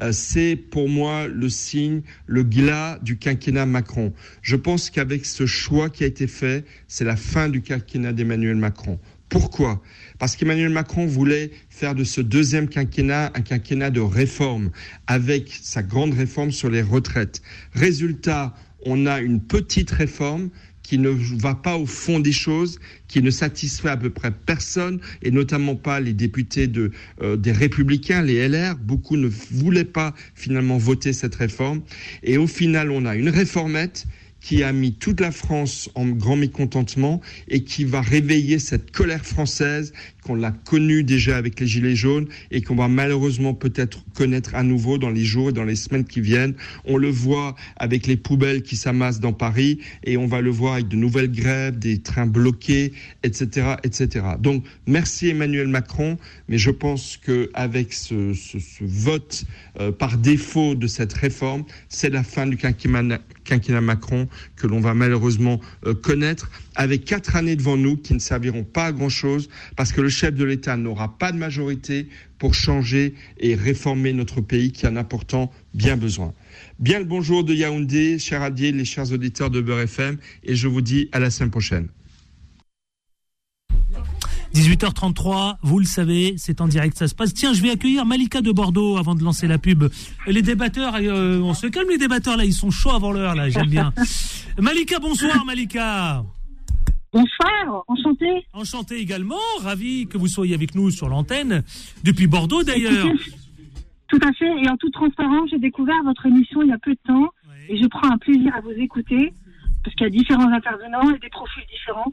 euh, c'est pour moi le signe, le glas du quinquennat Macron. Je pense qu'avec ce choix qui a été fait, c'est la fin du quinquennat d'Emmanuel Macron. Pourquoi? Parce qu'Emmanuel Macron voulait faire de ce deuxième quinquennat un quinquennat de réforme, avec sa grande réforme sur les retraites. Résultat, on a une petite réforme qui ne va pas au fond des choses, qui ne satisfait à peu près personne, et notamment pas les députés euh, des Républicains, les LR. Beaucoup ne voulaient pas finalement voter cette réforme. Et au final, on a une réformette qui a mis toute la France en grand mécontentement et qui va réveiller cette colère française qu'on l'a connue déjà avec les Gilets jaunes et qu'on va malheureusement peut-être connaître à nouveau dans les jours et dans les semaines qui viennent. On le voit avec les poubelles qui s'amassent dans Paris et on va le voir avec de nouvelles grèves, des trains bloqués, etc., etc. Donc merci Emmanuel Macron, mais je pense qu'avec ce, ce, vote euh, par défaut de cette réforme, c'est la fin du quinquennat, Macron que l'on va malheureusement euh, connaître avec quatre années devant nous qui ne serviront pas à grand-chose parce que le chef de l'État n'aura pas de majorité pour changer et réformer notre pays qui en a pourtant bien besoin. Bien le bonjour de Yaoundé, cher Adier, les chers auditeurs de Beurre FM, et je vous dis à la semaine prochaine.
18h33, vous le savez, c'est en direct, ça se passe. Tiens, je vais accueillir Malika de Bordeaux avant de lancer la pub. Les débatteurs, euh, on se calme les débatteurs là, ils sont chauds avant l'heure là, j'aime bien. Malika, bonsoir Malika.
Bonsoir, enchanté.
Enchanté également, ravi que vous soyez avec nous sur l'antenne, depuis Bordeaux d'ailleurs.
Tout à fait, et en toute transparence, j'ai découvert votre émission il y a peu de temps, et je prends un plaisir à vous écouter, parce qu'il y a différents intervenants et des profils différents.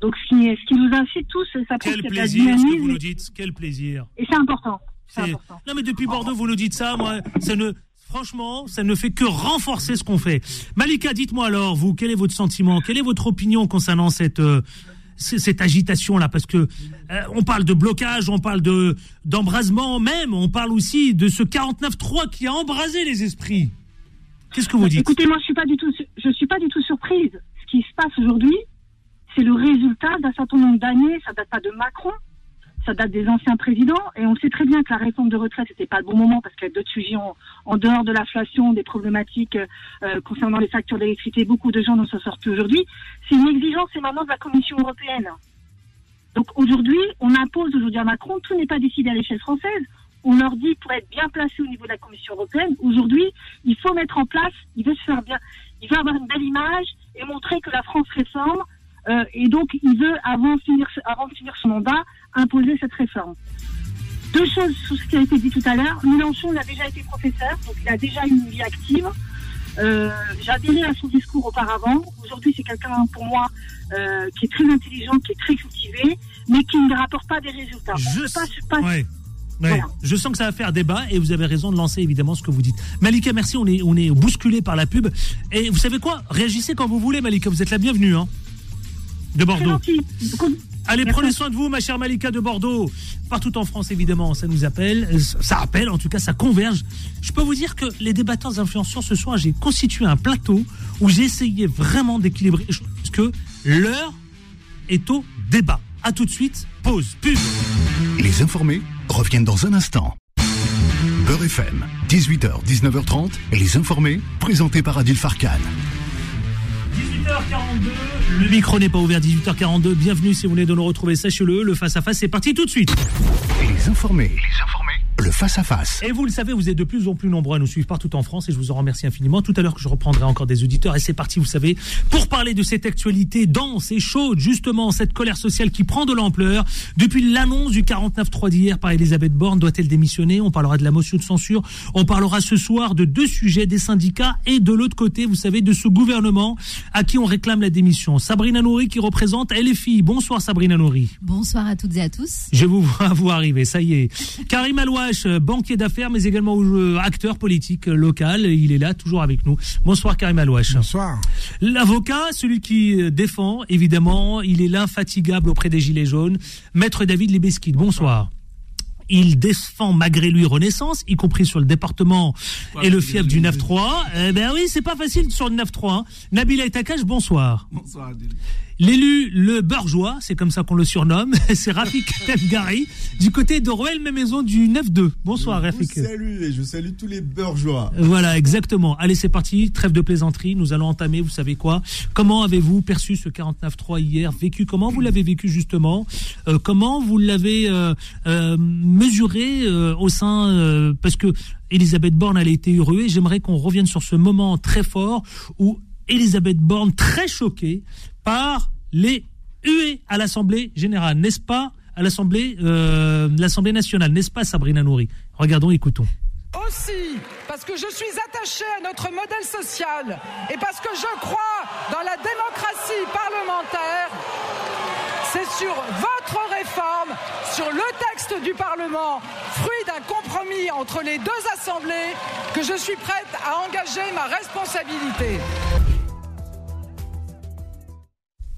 Donc ce qui, ce qui nous incite tous, ça
Quel plaisir ce que vous nous dites, quel plaisir.
et c'est important. C'est- important.
Non mais depuis Bordeaux, vous nous dites ça, moi, ça ne, franchement, ça ne fait que renforcer ce qu'on fait. Malika, dites-moi alors, vous, quel est votre sentiment, quelle est votre opinion concernant cette, euh, cette agitation là, parce que euh, on parle de blocage, on parle de d'embrasement même, on parle aussi de ce 49-3 qui a embrasé les esprits. Qu'est-ce que vous dites?
Écoutez, moi, je suis suis pas du tout surprise. Ce qui se passe aujourd'hui, c'est le résultat d'un certain nombre d'années. Ça date pas de Macron, ça date des anciens présidents. Et on sait très bien que la réforme de retraite, c'était pas le bon moment parce qu'il y a d'autres sujets en, dehors de l'inflation, des problématiques euh, concernant les factures d'électricité. Beaucoup de gens ne s'en sortent plus aujourd'hui. C'est une exigence, maintenant de la Commission européenne. Donc aujourd'hui, on impose aujourd'hui à Macron, tout n'est pas décidé à l'échelle française. On leur dit pour être bien placé au niveau de la Commission européenne, aujourd'hui, il faut mettre en place, il veut se faire bien, il veut avoir une belle image et montrer que la France réforme. euh, et donc, il veut, avant finir, avant de finir son mandat, imposer cette réforme. Deux choses sur ce qui a été dit tout à l'heure. Mélenchon, il a déjà été professeur, donc il a déjà une vie active. Euh, J'ai adhéré à son discours auparavant. Aujourd'hui, c'est quelqu'un, pour moi, euh, qui est très intelligent, qui est très cultivé, mais qui ne rapporte pas des résultats.
Je
peut pas,
sais-
pas-
Ouais. Ouais.
Voilà.
Je sens que ça va faire débat et vous avez raison de lancer évidemment ce que vous dites. Malika, merci, on est, on est bousculé par la pub. Et vous savez quoi? Réagissez quand vous voulez, Malika, vous êtes la bienvenue. Hein de Bordeaux. Allez,
Merci.
prenez soin de vous, ma chère Malika de Bordeaux. Partout en France, évidemment, ça nous appelle. Euh, Ça appelle, en tout cas, ça converge. Je peux vous dire que les débatteurs influenceurs, ce soir, j'ai constitué un plateau où j'ai essayé vraiment d'équilibrer. je- Parce que l'heure est au débat. À tout de suite, pause, pub.
Les informés reviennent dans un instant. Beurre FM, 18h, 19h30, les informés, présentés par Adil Farkan.
18h42, le micro n'est pas ouvert, 18h42. Bienvenue si vous venez de nous retrouver, sachez-le, le face-à-face, c'est parti tout de suite.
Les informés, les informés, le face-à-face.
Et vous le savez, vous êtes de plus en plus nombreux à nous suivre partout en France et je vous en remercie infiniment. Tout à l'heure que je reprendrai encore des auditeurs et c'est parti, vous savez, pour parler de cette actualité dense et chaude, justement, cette colère sociale qui prend de l'ampleur. Depuis l'annonce du 49.3 d'hier par Elisabeth Borne, doit-elle démissionner? On parlera de la motion de censure. On parlera ce soir de deux sujets, des syndicats et de l'autre côté, vous savez, de ce gouvernement à qui on réclame la démission. Sabrina Nouri qui représente LFI. Bonsoir Sabrina Nouri.
Bonsoir à toutes et à tous.
Je vous vois vous arriver, ça y est. Karim Alouache, euh, banquier d'affaires, mais également euh, acteur politique euh, local, il est là, toujours avec nous. Bonsoir Karim Alouache.
Bonsoir.
L'avocat, celui qui défend, évidemment, il est l'infatigable auprès des Gilets jaunes, Maître David Libeskid. Bonsoir. il défend malgré lui Renaissance, y compris sur le département et le fief du 9-3. Eh ben oui, c'est pas facile sur le 9-3. Hein. Nabila Etakash, bonsoir.
Bonsoir Adil.
L'élu, le bourgeois, c'est comme ça qu'on le surnomme, c'est Rafik Tefgari, du côté de Roel Maison du 9-2. Bonsoir Rafik.
Salue et je salue tous les bourgeois.
Voilà, exactement. Allez, c'est parti, trêve de plaisanterie, nous allons entamer, vous savez quoi. Comment avez-vous perçu ce 49-3 hier? Vécu comment? Vous l'avez vécu justement Euh, Comment vous l'avez euh, euh, mesuré euh, au sein... euh, parce que Elisabeth Borne, elle a été ruée. J'aimerais qu'on revienne sur ce moment très fort où Elisabeth Borne, très choquée par les huées à l'Assemblée générale, n'est-ce pas À l'Assemblée euh, l'Assemblée nationale, n'est-ce pas Sabrina Nouri? Regardons, écoutons.
Aussi, parce que je suis attachée à notre modèle social et parce que je crois dans la démocratie parlementaire, c'est sur votre réforme, sur le texte du Parlement, fruit d'un compromis entre les deux assemblées, que je suis prête à engager ma responsabilité.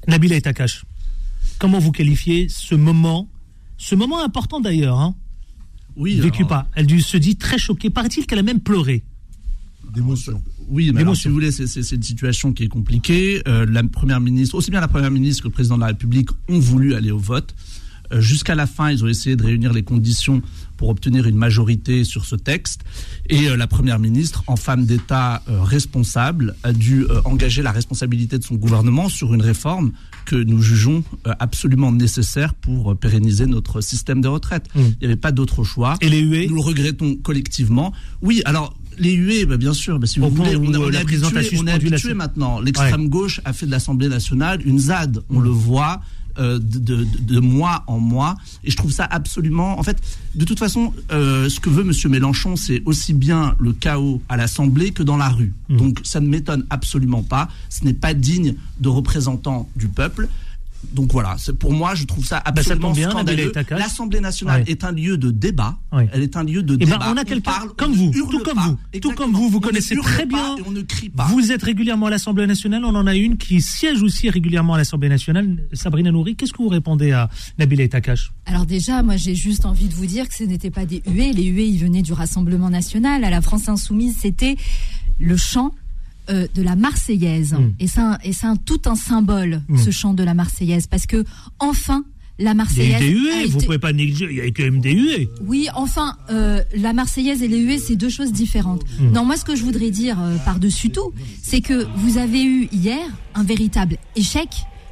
Nabila Etakash, comment vous qualifiez ce moment, ce moment important d'ailleurs, hein
Oui,
vécu
alors-
pas. Elle se dit très choquée. Paraît-il qu'elle a même pleuré.
D'émotion.
Oui, mais alors, si vous voulez, c'est une situation qui est compliquée. Euh, la première ministre, aussi bien la première ministre que le président de la République ont voulu aller au vote. Euh, Jusqu'à la fin, ils ont essayé de réunir les conditions pour obtenir une majorité sur ce texte. Et euh, la première ministre, en femme d'État euh, responsable, a dû euh, engager la responsabilité de son gouvernement sur une réforme que nous jugeons absolument nécessaire pour pérenniser notre système de retraite.
Mm.
Il n'y avait pas d'autre choix.
Et les huées
Nous le regrettons collectivement. Oui, alors les huées, bah, bien sûr, bah, si vous voulez, on, est- on est habitué, on est habitué maintenant. L'extrême gauche a fait de l'Assemblée nationale une ZAD. On
Mm.
le voit. Euh, de, de- de mois en mois et je trouve ça absolument en fait de toute façon euh, ce que veut monsieur Mélenchon c'est aussi bien le chaos à l'Assemblée que dans la rue.
Mm.
donc ça ne m'étonne absolument pas. Ce n'est pas digne de représentants du peuple donc voilà, pour moi, je trouve ça
Bah, ça
absolument
bien.
L'Assemblée nationale
Ouais.
est un lieu de débat.
Ouais.
Elle est un lieu de
Eh ben,
débat.
on a quelqu'un
parle,
comme vous, tout comme
pas.
vous, tout comme vous, vous
On
connaissez très
pas
bien.
Et on ne crie pas.
Vous êtes régulièrement à l'Assemblée nationale. On en a une qui siège aussi régulièrement à l'Assemblée nationale. Sabrina Nouri, qu'est-ce que vous répondez à Nabila Etakash
Alors déjà, moi j'ai juste envie de vous dire que ce n'était pas des huées. Les huées, ils venaient du Rassemblement national. À la France insoumise, c'était le chant euh, de la Marseillaise.
Mm.
Et c'est un, et un- tout un symbole,
Mm.
ce chant de la Marseillaise, parce que enfin, la
Il y a eu
Marseillaise.
des huées, vous
été-
pouvez pas négliger. Il y a eu quand même des huées.
Oui, enfin, euh, la Marseillaise et les huées, c'est deux choses différentes.
Mm.
Non, moi, ce que je voudrais dire euh, par-dessus tout, c'est que vous avez eu hier un véritable échec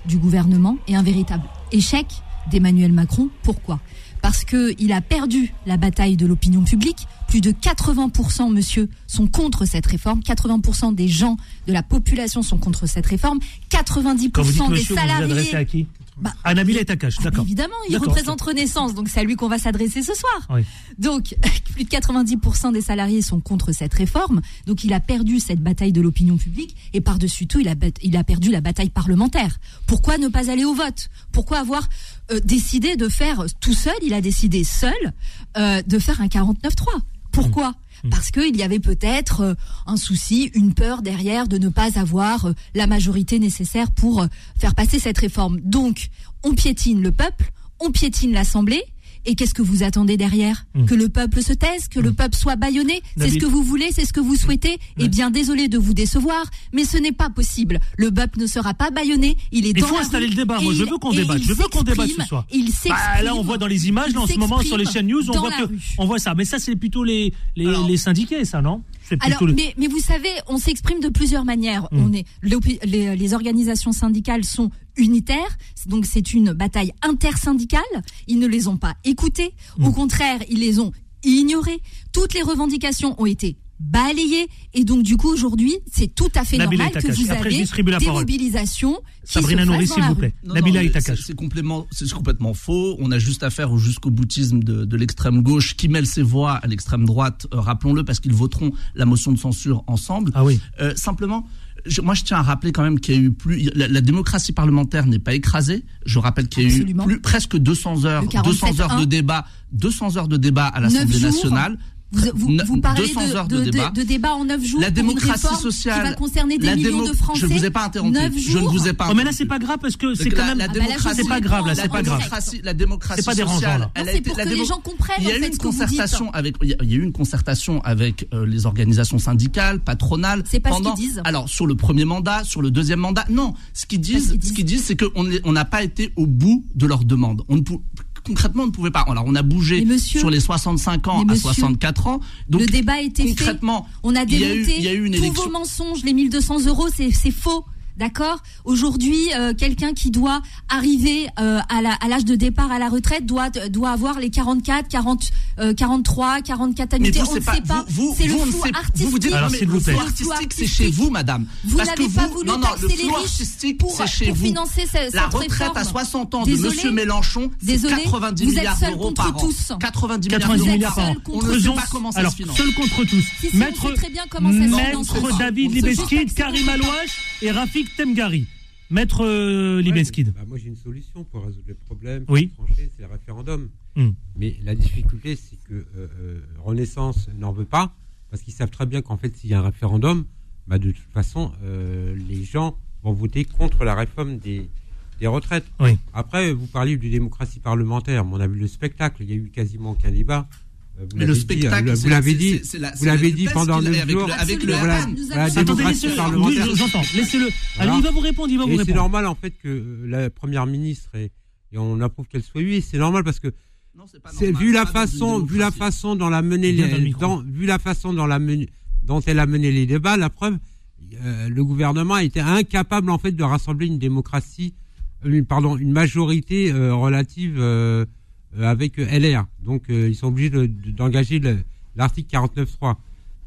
du gouvernement et un véritable échec d'Emmanuel Macron. Pourquoi? Parce que il a perdu la bataille de l'opinion publique. Plus de 80%, monsieur, sont contre cette réforme. 80% des gens de la population sont contre cette réforme. 90%
Quand vous dites
des
monsieur, vous vous
salariés.
à qui
Bah,
À Nabila Etakash,
ah,
d'accord.
Évidemment, il représente Renaissance, donc c'est à lui qu'on va s'adresser ce soir.
Oui.
Donc, plus de 90% des salariés sont contre cette réforme. Donc, il a perdu cette bataille de l'opinion publique et par-dessus tout, il a, bat- il a perdu la bataille parlementaire. Pourquoi ne pas aller au vote? Pourquoi avoir euh, décidé de faire tout seul? Il a décidé seul euh, de faire un 49-3. Pourquoi parce qu'il y avait peut-être euh, un souci, une peur derrière de ne pas avoir euh, la majorité nécessaire pour euh, faire passer cette réforme. Donc, on piétine le peuple, on piétine l'Assemblée. Et qu'est-ce que vous attendez derrière
Mm.
Que le peuple se taise, que le peuple soit bâillonné C'est ce que vous voulez, c'est ce que vous souhaitez Eh bien, désolé de vous décevoir, mais ce n'est pas possible. Le peuple ne sera pas bâillonné, il est
Il faut installer le débat. Moi, je veux qu'on débatte. Je veux qu'on débatte ce soir.
Il
Bah,
s'exprime.
là, on voit dans les images, là, en ce moment, sur les chaînes news, on voit que, on voit ça. Mais ça, c'est plutôt les, les,
Alors-
les syndiqués, ça, non?
Alors,
le-
mais, mais vous savez, on s'exprime de plusieurs manières. On est, les, les organisations syndicales sont unitaires, donc c'est une bataille intersyndicale. Ils ne les ont pas écoutées.
Mm.
Au contraire, ils les ont ignorées. Toutes les revendications ont été balayées. Et donc, du coup, aujourd'hui, c'est tout à fait
Nabila
normal que vous
Après,
avez des
parole.
mobilisations qui
Sabrina
dans
s'il vous plaît.
Non,
Nabila
c'est- complètement, c'est complètement faux. On a juste affaire au jusqu'au boutisme de, de l'extrême gauche qui mêle ses voix à l'extrême droite. euh, Rappelons-le parce qu'ils voteront la motion de censure ensemble.
Ah oui.
Euh, simplement, je- moi je tiens à rappeler quand même qu'il y a eu plus. La, la démocratie parlementaire n'est pas écrasée. Je rappelle qu'il y a
Absolument.
eu plus, presque 200 heures,
Le
200 heures
47.1.
de débat, 200 heures de débat à l'Assemblée nationale.
Vous, vous,
Ne-
vous parlez
200
de,
heures de
de-
débat.
de débat en 9 jours
La
pour une
démocratie
réforme
sociale,
qui va concerner des millions
démo-
de Français.
Je ne vous ai pas interrompu.
9
Je ne vous ai pas
Oh, mais là, c'est pas grave parce que c'est quand
la-
même.
la
Ah bah
démocratie,
c'est pas grave, là, c'est pas grave.
démocratie, la démocratie
C'est pas dérangeant,
sociale,
c'est pour
la
que les gens comprennent,
Il y a eu une concertation avec, il y a- eu une concertation avec les organisations syndicales, patronales.
C'est pas ce qu'ils disent.
Alors sur le premier mandat, sur le deuxième mandat, non. Ce qu'ils disent, ce qu'ils disent, c'est qu'on on n'a pas été au bout de leurs demandes. On ne concrètement, on ne pouvait pas. Alors on a bougé
monsieur-
sur les 65 ans
Mais
à
monsieur,
64 ans. Donc
le débat fait.
concrètement,
On a démonté
eu
tous
élection.
vos mensonges. Les 1200 euros, c'est faux. D'accord? Aujourd'hui, euh, quelqu'un qui doit arriver euh, à l'âge de départ à la retraite doit doit avoir les 44, 40, euh, 43, 44
Mais
annuités.
vous,
on ne sait pas.
vous, vous,
C'est le flou
sait-
artistique.
vous vous dites,
Alors,
non, mais le
plaît.
flou artistique, c'est chez vous, madame.
Vous n'avez pas voulu
non, non,
taxer
le
les
flou
riches
artistique,
pour-
chez
pour
vous.
financer ce-
La
cette
retraite à
réforme.
60 ans de
Désolé.
Monsieur Mélenchon, c'est
Désolé.
90
Vous êtes
milliards d'euros
contre
par an.
tous.
90 milliards
90
d'euros
milliards
par an. On ne sait pas comment ça
alors,
se finance.
seul contre tous. Maître,
sait très bien comment ça se finance.
Maître David. Libeskid, Karim Alouache et Rafik Temgari. Maître euh, Libeskid.
Bah, moi, j'ai une solution pour résoudre le problème.
Oui.
c'est le référendum.
Hmm.
Mais la difficulté, c'est que euh, euh, Renaissance n'en veut pas, parce qu'ils savent très bien qu'en fait, s'il y a un référendum, bah, de toute façon, euh, les gens vont voter contre la réforme des, des retraites.
Oui.
Après, vous parliez de démocratie parlementaire, mais on a vu le spectacle, il y a eu quasiment aucun débat. Vous
Mais le
l'avez dit,
spectacle,
vous
la-
l'avez dit, vous l'avez
la
dit pendant
avec
jours.
le- avec le
Attendez, laissez-le. j'entends. Laissez-le. Il va vous répondre, il va vous
Et c'est
répondre.
normal en fait que la première ministre et, et on approuve qu'elle soit et C'est normal parce que vu la façon, vu la façon dont la
le
dans- vu la façon dont la dont elle a mené les débats, la preuve, euh, le gouvernement a été incapable en fait de rassembler une démocratie, euh, une, pardon, une majorité euh, relative euh, avec euh, LR. Donc euh, ils sont obligés de- de- d'engager le- l'article 49.3.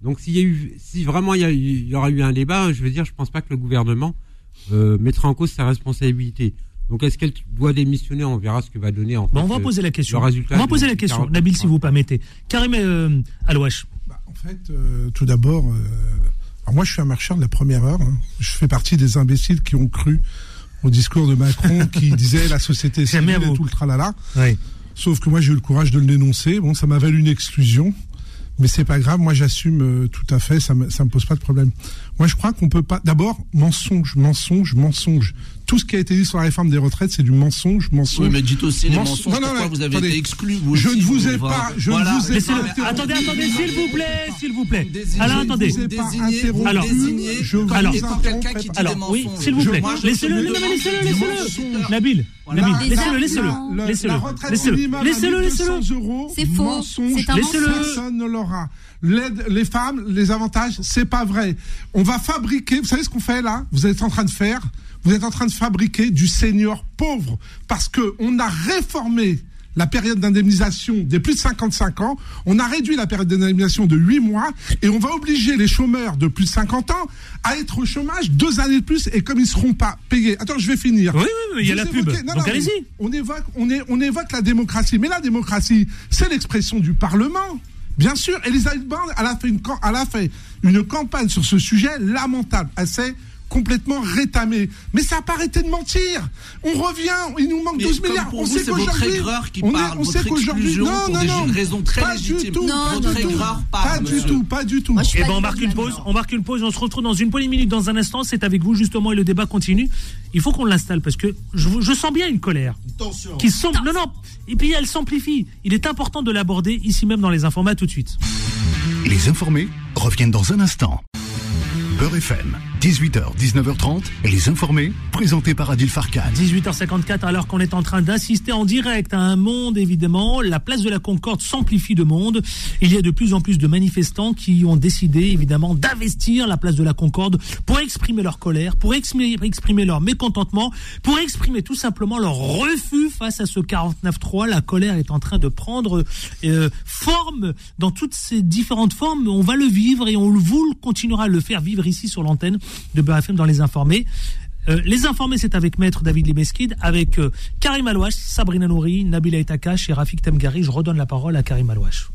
Donc s'il y a eu, si vraiment il y, a eu- il y aura eu un débat, je veux dire, je pense pas que le gouvernement euh, mettra en cause sa responsabilité. Donc est-ce qu'elle doit démissionner? On verra ce que va donner en
Bon,
fait,
on va
euh,
poser la question.
Le résultat
On va poser la question.
49.
Nabil, si vous permettez. Karim euh, Alouache.
En fait, euh, tout d'abord, euh, alors moi je suis un marchand de la première heure. hein. Je fais partie des imbéciles qui ont cru au discours de Macron qui disait la société civile et tout le tralala.
Oui.
Sauf que moi j'ai eu le courage de le dénoncer. Bon, ça m'a valu une exclusion. Mais c'est pas grave, moi j'assume euh, tout à fait, ça me, me pose pas de problème. Moi je crois qu'on peut pas. D'abord, mensonge, mensonge, mensonge. Tout ce qui a été dit sur la réforme des retraites, c'est du mensonge, mensonge.
Oui, mais dites aussi les
Mens-
mensonges,
Non, non,
pourquoi
non,
vous avez
attendez.
été exclu, vous
Je
aussi,
ne vous ai
vous-
pas, je
voilà.
ne vous ai
Laissez-le.
pas.
Attendez, attendez, s'il vous plaît, s'il vous plaît. Alors, attendez. Alors,
je vous
alors,
étant quelqu'un qui dit
Alors, oui, s'il vous plaît. Laissez-le, laissez-le, laissez-le. Nabil. Nabil, laissez-le, laissez-le. Laissez-le.
La retraite
Laissez-le. Laissez-le,
à 1200
laissez-le.
C'est faux.
mensonge.
C'est un
Laissez-le.
mensonge.
Personne ne l'aura. L'aide, les femmes, les avantages, c'est pas vrai. On va fabriquer, vous savez ce qu'on fait là? Vous êtes en train de faire Vous êtes en train de fabriquer du senior pauvre parce que on a réformé la période d'indemnisation des plus de 55 ans, on a réduit la période d'indemnisation de 8 mois et on va obliger les chômeurs de plus de 50 ans à être au chômage deux années de plus et comme ils seront pas payés. Attends, je vais finir.
Oui, oui, oui, il y a la pub.
évoquez- non,
Donc
non, mais
allez-y.
On évoque, on, est, on évoque la démocratie. Mais la démocratie, c'est l'expression du Parlement. Bien sûr, Elisabeth Borne, elle a fait une, elle a fait une campagne sur ce sujet lamentable. Elle s'est complètement rétamée. Mais ça n'a pas arrêté de mentir. On revient, il nous manque
Mais
12
comme
milliards.
pour
on
vous,
sait
c'est votre
qu'aujourd'hui, on, est- on sait qu'aujourd'hui, non,
pour
non,
des
non,
raisons très
pas
légitimes.
Du tout,
Non,
pas
non,
du
non.
tout,
parle,
pas du tout, pas du tout.
Moi, je suis
Eh
pas
ben, on marque une pause. On marque une pause. On se retrouve dans une poignée de minutes dans un instant. C'est avec vous justement et le débat continue. Il faut qu'on l'installe parce que je, je sens bien une colère qui semble. Non, non. Et puis elle s'amplifie. Il est important de l'aborder ici même dans les informats tout de suite.
Les informés reviennent dans un instant. Beurre FM, 18h, 19h30, les informés, présentés par Adil Farkan.
18h54 alors qu'on est en train d'assister en direct à un monde évidemment, la place de la Concorde s'amplifie de monde. Il y a de plus en plus de manifestants qui ont décidé évidemment d'investir la place de la Concorde pour exprimer leur colère, pour exprimer, leur mécontentement, pour exprimer tout simplement leur refus face à ce 49-3. La colère est en train de prendre euh, forme dans toutes ces différentes formes. On va le vivre et on vous continuera à le faire vivre ici sur l'antenne de Beurre FM dans les informés. Euh, les informés, c'est avec Maître David Libeskid, avec euh, Karim Alouache, Sabrina Nouri, Nabila Etakash et Rafik Temgari. Je redonne la parole à Karim Alouache.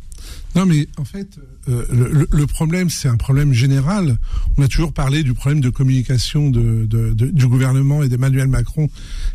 Non, mais en fait, euh, le, le- problème, c'est un problème général. On a toujours parlé du problème de communication de, de- de- du gouvernement et d'Emmanuel Macron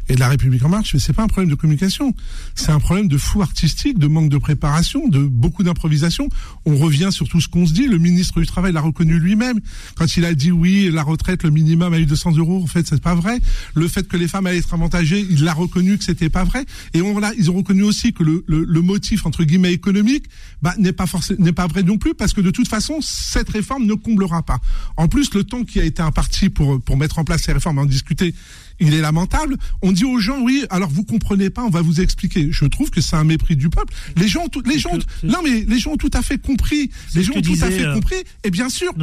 et de la République en marche, mais c'est pas un problème de communication. C'est un problème de fou artistique, de manque de préparation, de beaucoup d'improvisation. On revient sur tout ce qu'on se dit. Le ministre du Travail l'a reconnu lui-même quand il a dit oui, la retraite, le minimum à 1200 euros. En fait, c'est pas vrai. Le fait que les femmes allaient être avantagées, il l'a reconnu que c'était pas vrai. Et on l'a, ils ont reconnu aussi que le, le, le motif entre guillemets économique bah, n'est pas n'est pas vrai non plus parce que de toute façon cette réforme ne comblera pas. En plus, le temps qui a été imparti pour pour mettre en place ces réformes, en discuter, il est lamentable. On dit aux gens oui, alors vous comprenez pas, on va vous expliquer. Je trouve que c'est un mépris du peuple. Les gens, ont tout- les gens, non mais les gens ont tout à fait compris. Les gens ont tout à fait
euh,
compris. Et bien sûr,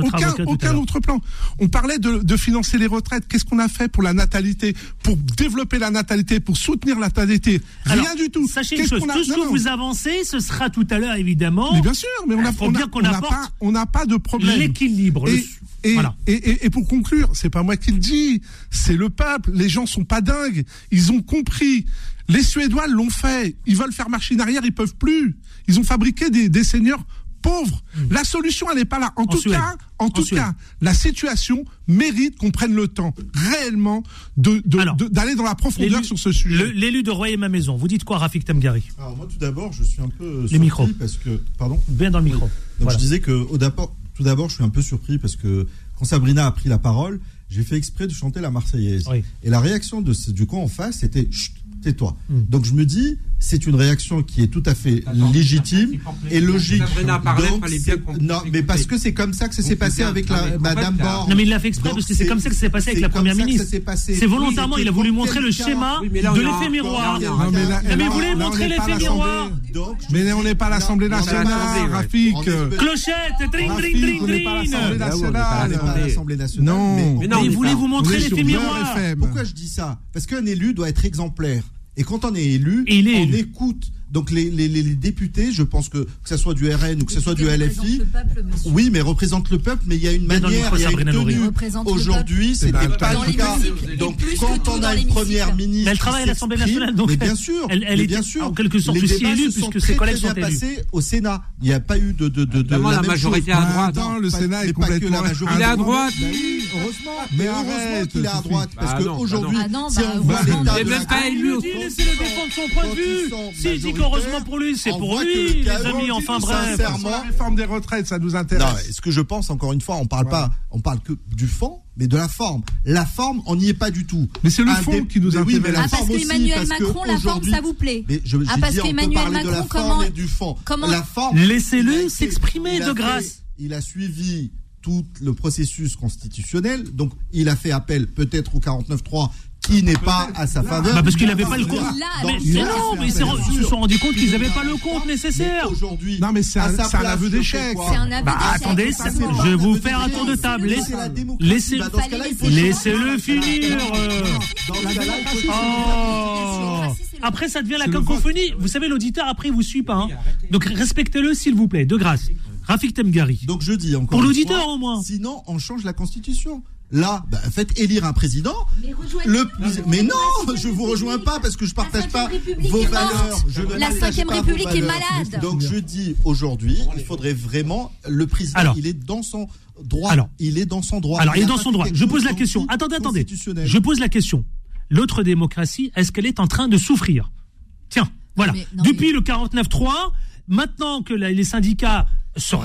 aucun autre plan. On parlait de, de financer les retraites. Qu'est-ce qu'on a fait pour la natalité, pour développer la natalité, pour soutenir la natalité? Rien
Alors,
du tout.
Sachez une chose,
a-
tout ce
non,
que
non.
vous avancez, ce sera tout à l'heure évidemment.
Mais bien sûr, mais on a,
faut
on a- on n'a pas, on n'a pas de problème.
l'équilibre.
Et, et,
voilà.
et, et- et pour conclure, c'est pas moi qui le dis, c'est le peuple. Les gens sont pas dingues. Ils ont compris. Les Suédois l'ont fait. Ils veulent faire machine arrière, ils peuvent plus. Ils ont fabriqué des, des seigneurs pauvres. La solution, elle n'est pas là. En, tout
Hmm. Suède.
cas, en tout
Suède.
cas, la situation mérite qu'on prenne le temps réellement de de- de- d'aller dans la profondeur
L'élu-
sur ce sujet.
L'élu de Royer ma maison. Vous dites quoi, Rafik Tamgari
Alors moi tout d'abord, je suis un peu
Les
surpris
micros.
parce que pardon.
Bien dans le micro.
Donc
Voilà.
je disais que au d'abord, tout d'abord, je suis un peu surpris parce que quand Sabrina a pris la parole, j'ai fait exprès de chanter la Marseillaise. Et la réaction de du camp en face, c'était Chut, tais-toi.
Hmm.
Donc je me dis, c'est une réaction qui est tout à fait légitime et logique. Donc, non, mais parce que c'est comme ça que ça s'est passé avec la
Non, mais
Madame Borne.
Non mais il l'a fait exprès parce que c'est comme ça que ça s'est passé avec la première ministre. C'est volontairement,
Oui,
il a voulu montrer le schéma de l'effet miroir.
Non, mais
vous
là, on
montrer
n'est pas
l'effet
à
miroir
Mais on n'est pas à l'Assemblée nationale. Rafik.
Clochette, dring,
Rafik,
dring, dring,
on n'est pas à l'Assemblée nationale.
On n'est pas à l'Assemblée nationale.
Non.
mais-
mais
voulez-vous
On
montrer l'effet miroir.
Pourquoi je dis ça Parce qu'un élu doit être exemplaire. Et quand on est élu,
Et il est
on
élu.
écoute. Donc les, les, les, les députés, je pense que que ce soit du RN ou que ce soit du LFI, oui, mais représente le peuple, mais il y a une
Mais
manière, il y a une tenue. Aujourd'hui,
peuple.
c'était
Dans
pas le cas. Donc quand on a une première ministre,
Mais elle travaille à l'Assemblée nationale, donc
mais
elle-
bien sûr,
elle- elle était
bien sûr,
en quelque sorte
les
aussi élue,
se
puisque
sont
ses collègues sont élus.
passés au Sénat. Il n'y a pas eu de de de, de
la
même
majorité à droite.
Le
Pas-
Sénat est
pas
complètement
la majorité.
Il est à droite.
Bah heureusement.
Mais
Mais heureusement qu'il est à droite. Parce
Ah non,
qu'aujourd'hui,
ah non,
si
bah,
on voit l'état
Il est
de
même
la-
pas
Il
élu
laissez-le défendre son point de vue. Qu'heureusement pour lui, c'est pour lui,
le
les amis, enfin bref.
sincèrement,
réforme des retraites, ça nous intéresse.
ce que je pense, encore une fois, on parle pas, on parle que du fond, mais de la forme. La forme, on n'y est pas du tout.
Mais c'est le fond
des-
qui nous
mais oui, mais
intéresse.
la
Ah, parce qu'Emmanuel
que
Macron, la forme, ça vous plaît
Mais je,
Ah, parce qu'Emmanuel
de la
Macron,
forme
comment-
et du fond.
comment-
La forme.
Laissez-le s'exprimer de
fait-
grâce.
Il a suivi tout le processus constitutionnel, donc il a fait appel peut-être au 49.3 qui n'est pas à sa faveur.
Bah parce qu'il n'avait pas le compte. Mais, non, mais ils se sont rendus compte qu'ils n'avaient pas le compte nécessaire.
Aujourd'hui,
Non, mais c'est un- un aveu d'échec.
quoi
C'est un aveu
Bah
d'échec.
attendez, je vais vous faire un tour de table.
C'est
Laissez-
la démocratie.
Laissez,
Bah,
laissez-le finir. Après, ça devient la cacophonie. Vous savez, l'auditeur, après, il vous suit pas. hein. Donc, respectez-le, s'il vous plaît, de grâce. Rafik Temgari.
Donc je dis encore.
Pour l'auditeur, au moins.
Sinon, on change la constitution. Là, bah, faites élire un président.
Mais
Le mais non, je vous rejoins pas parce que je partage pas vos valeurs. Je ne
La
vos
République est malade.
Donc je dis aujourd'hui, il faudrait vraiment le président.
Alors.
il est dans son droit.
Alors.
il est dans son droit.
Alors, il est dans son droit. Je pose la question. Attendez, attendez. Je pose la question. L'autre démocratie, est-ce qu'elle est en train de souffrir? Tiens, voilà.
mais- non,
Depuis
mais-
le 49-3, maintenant que la- les syndicats se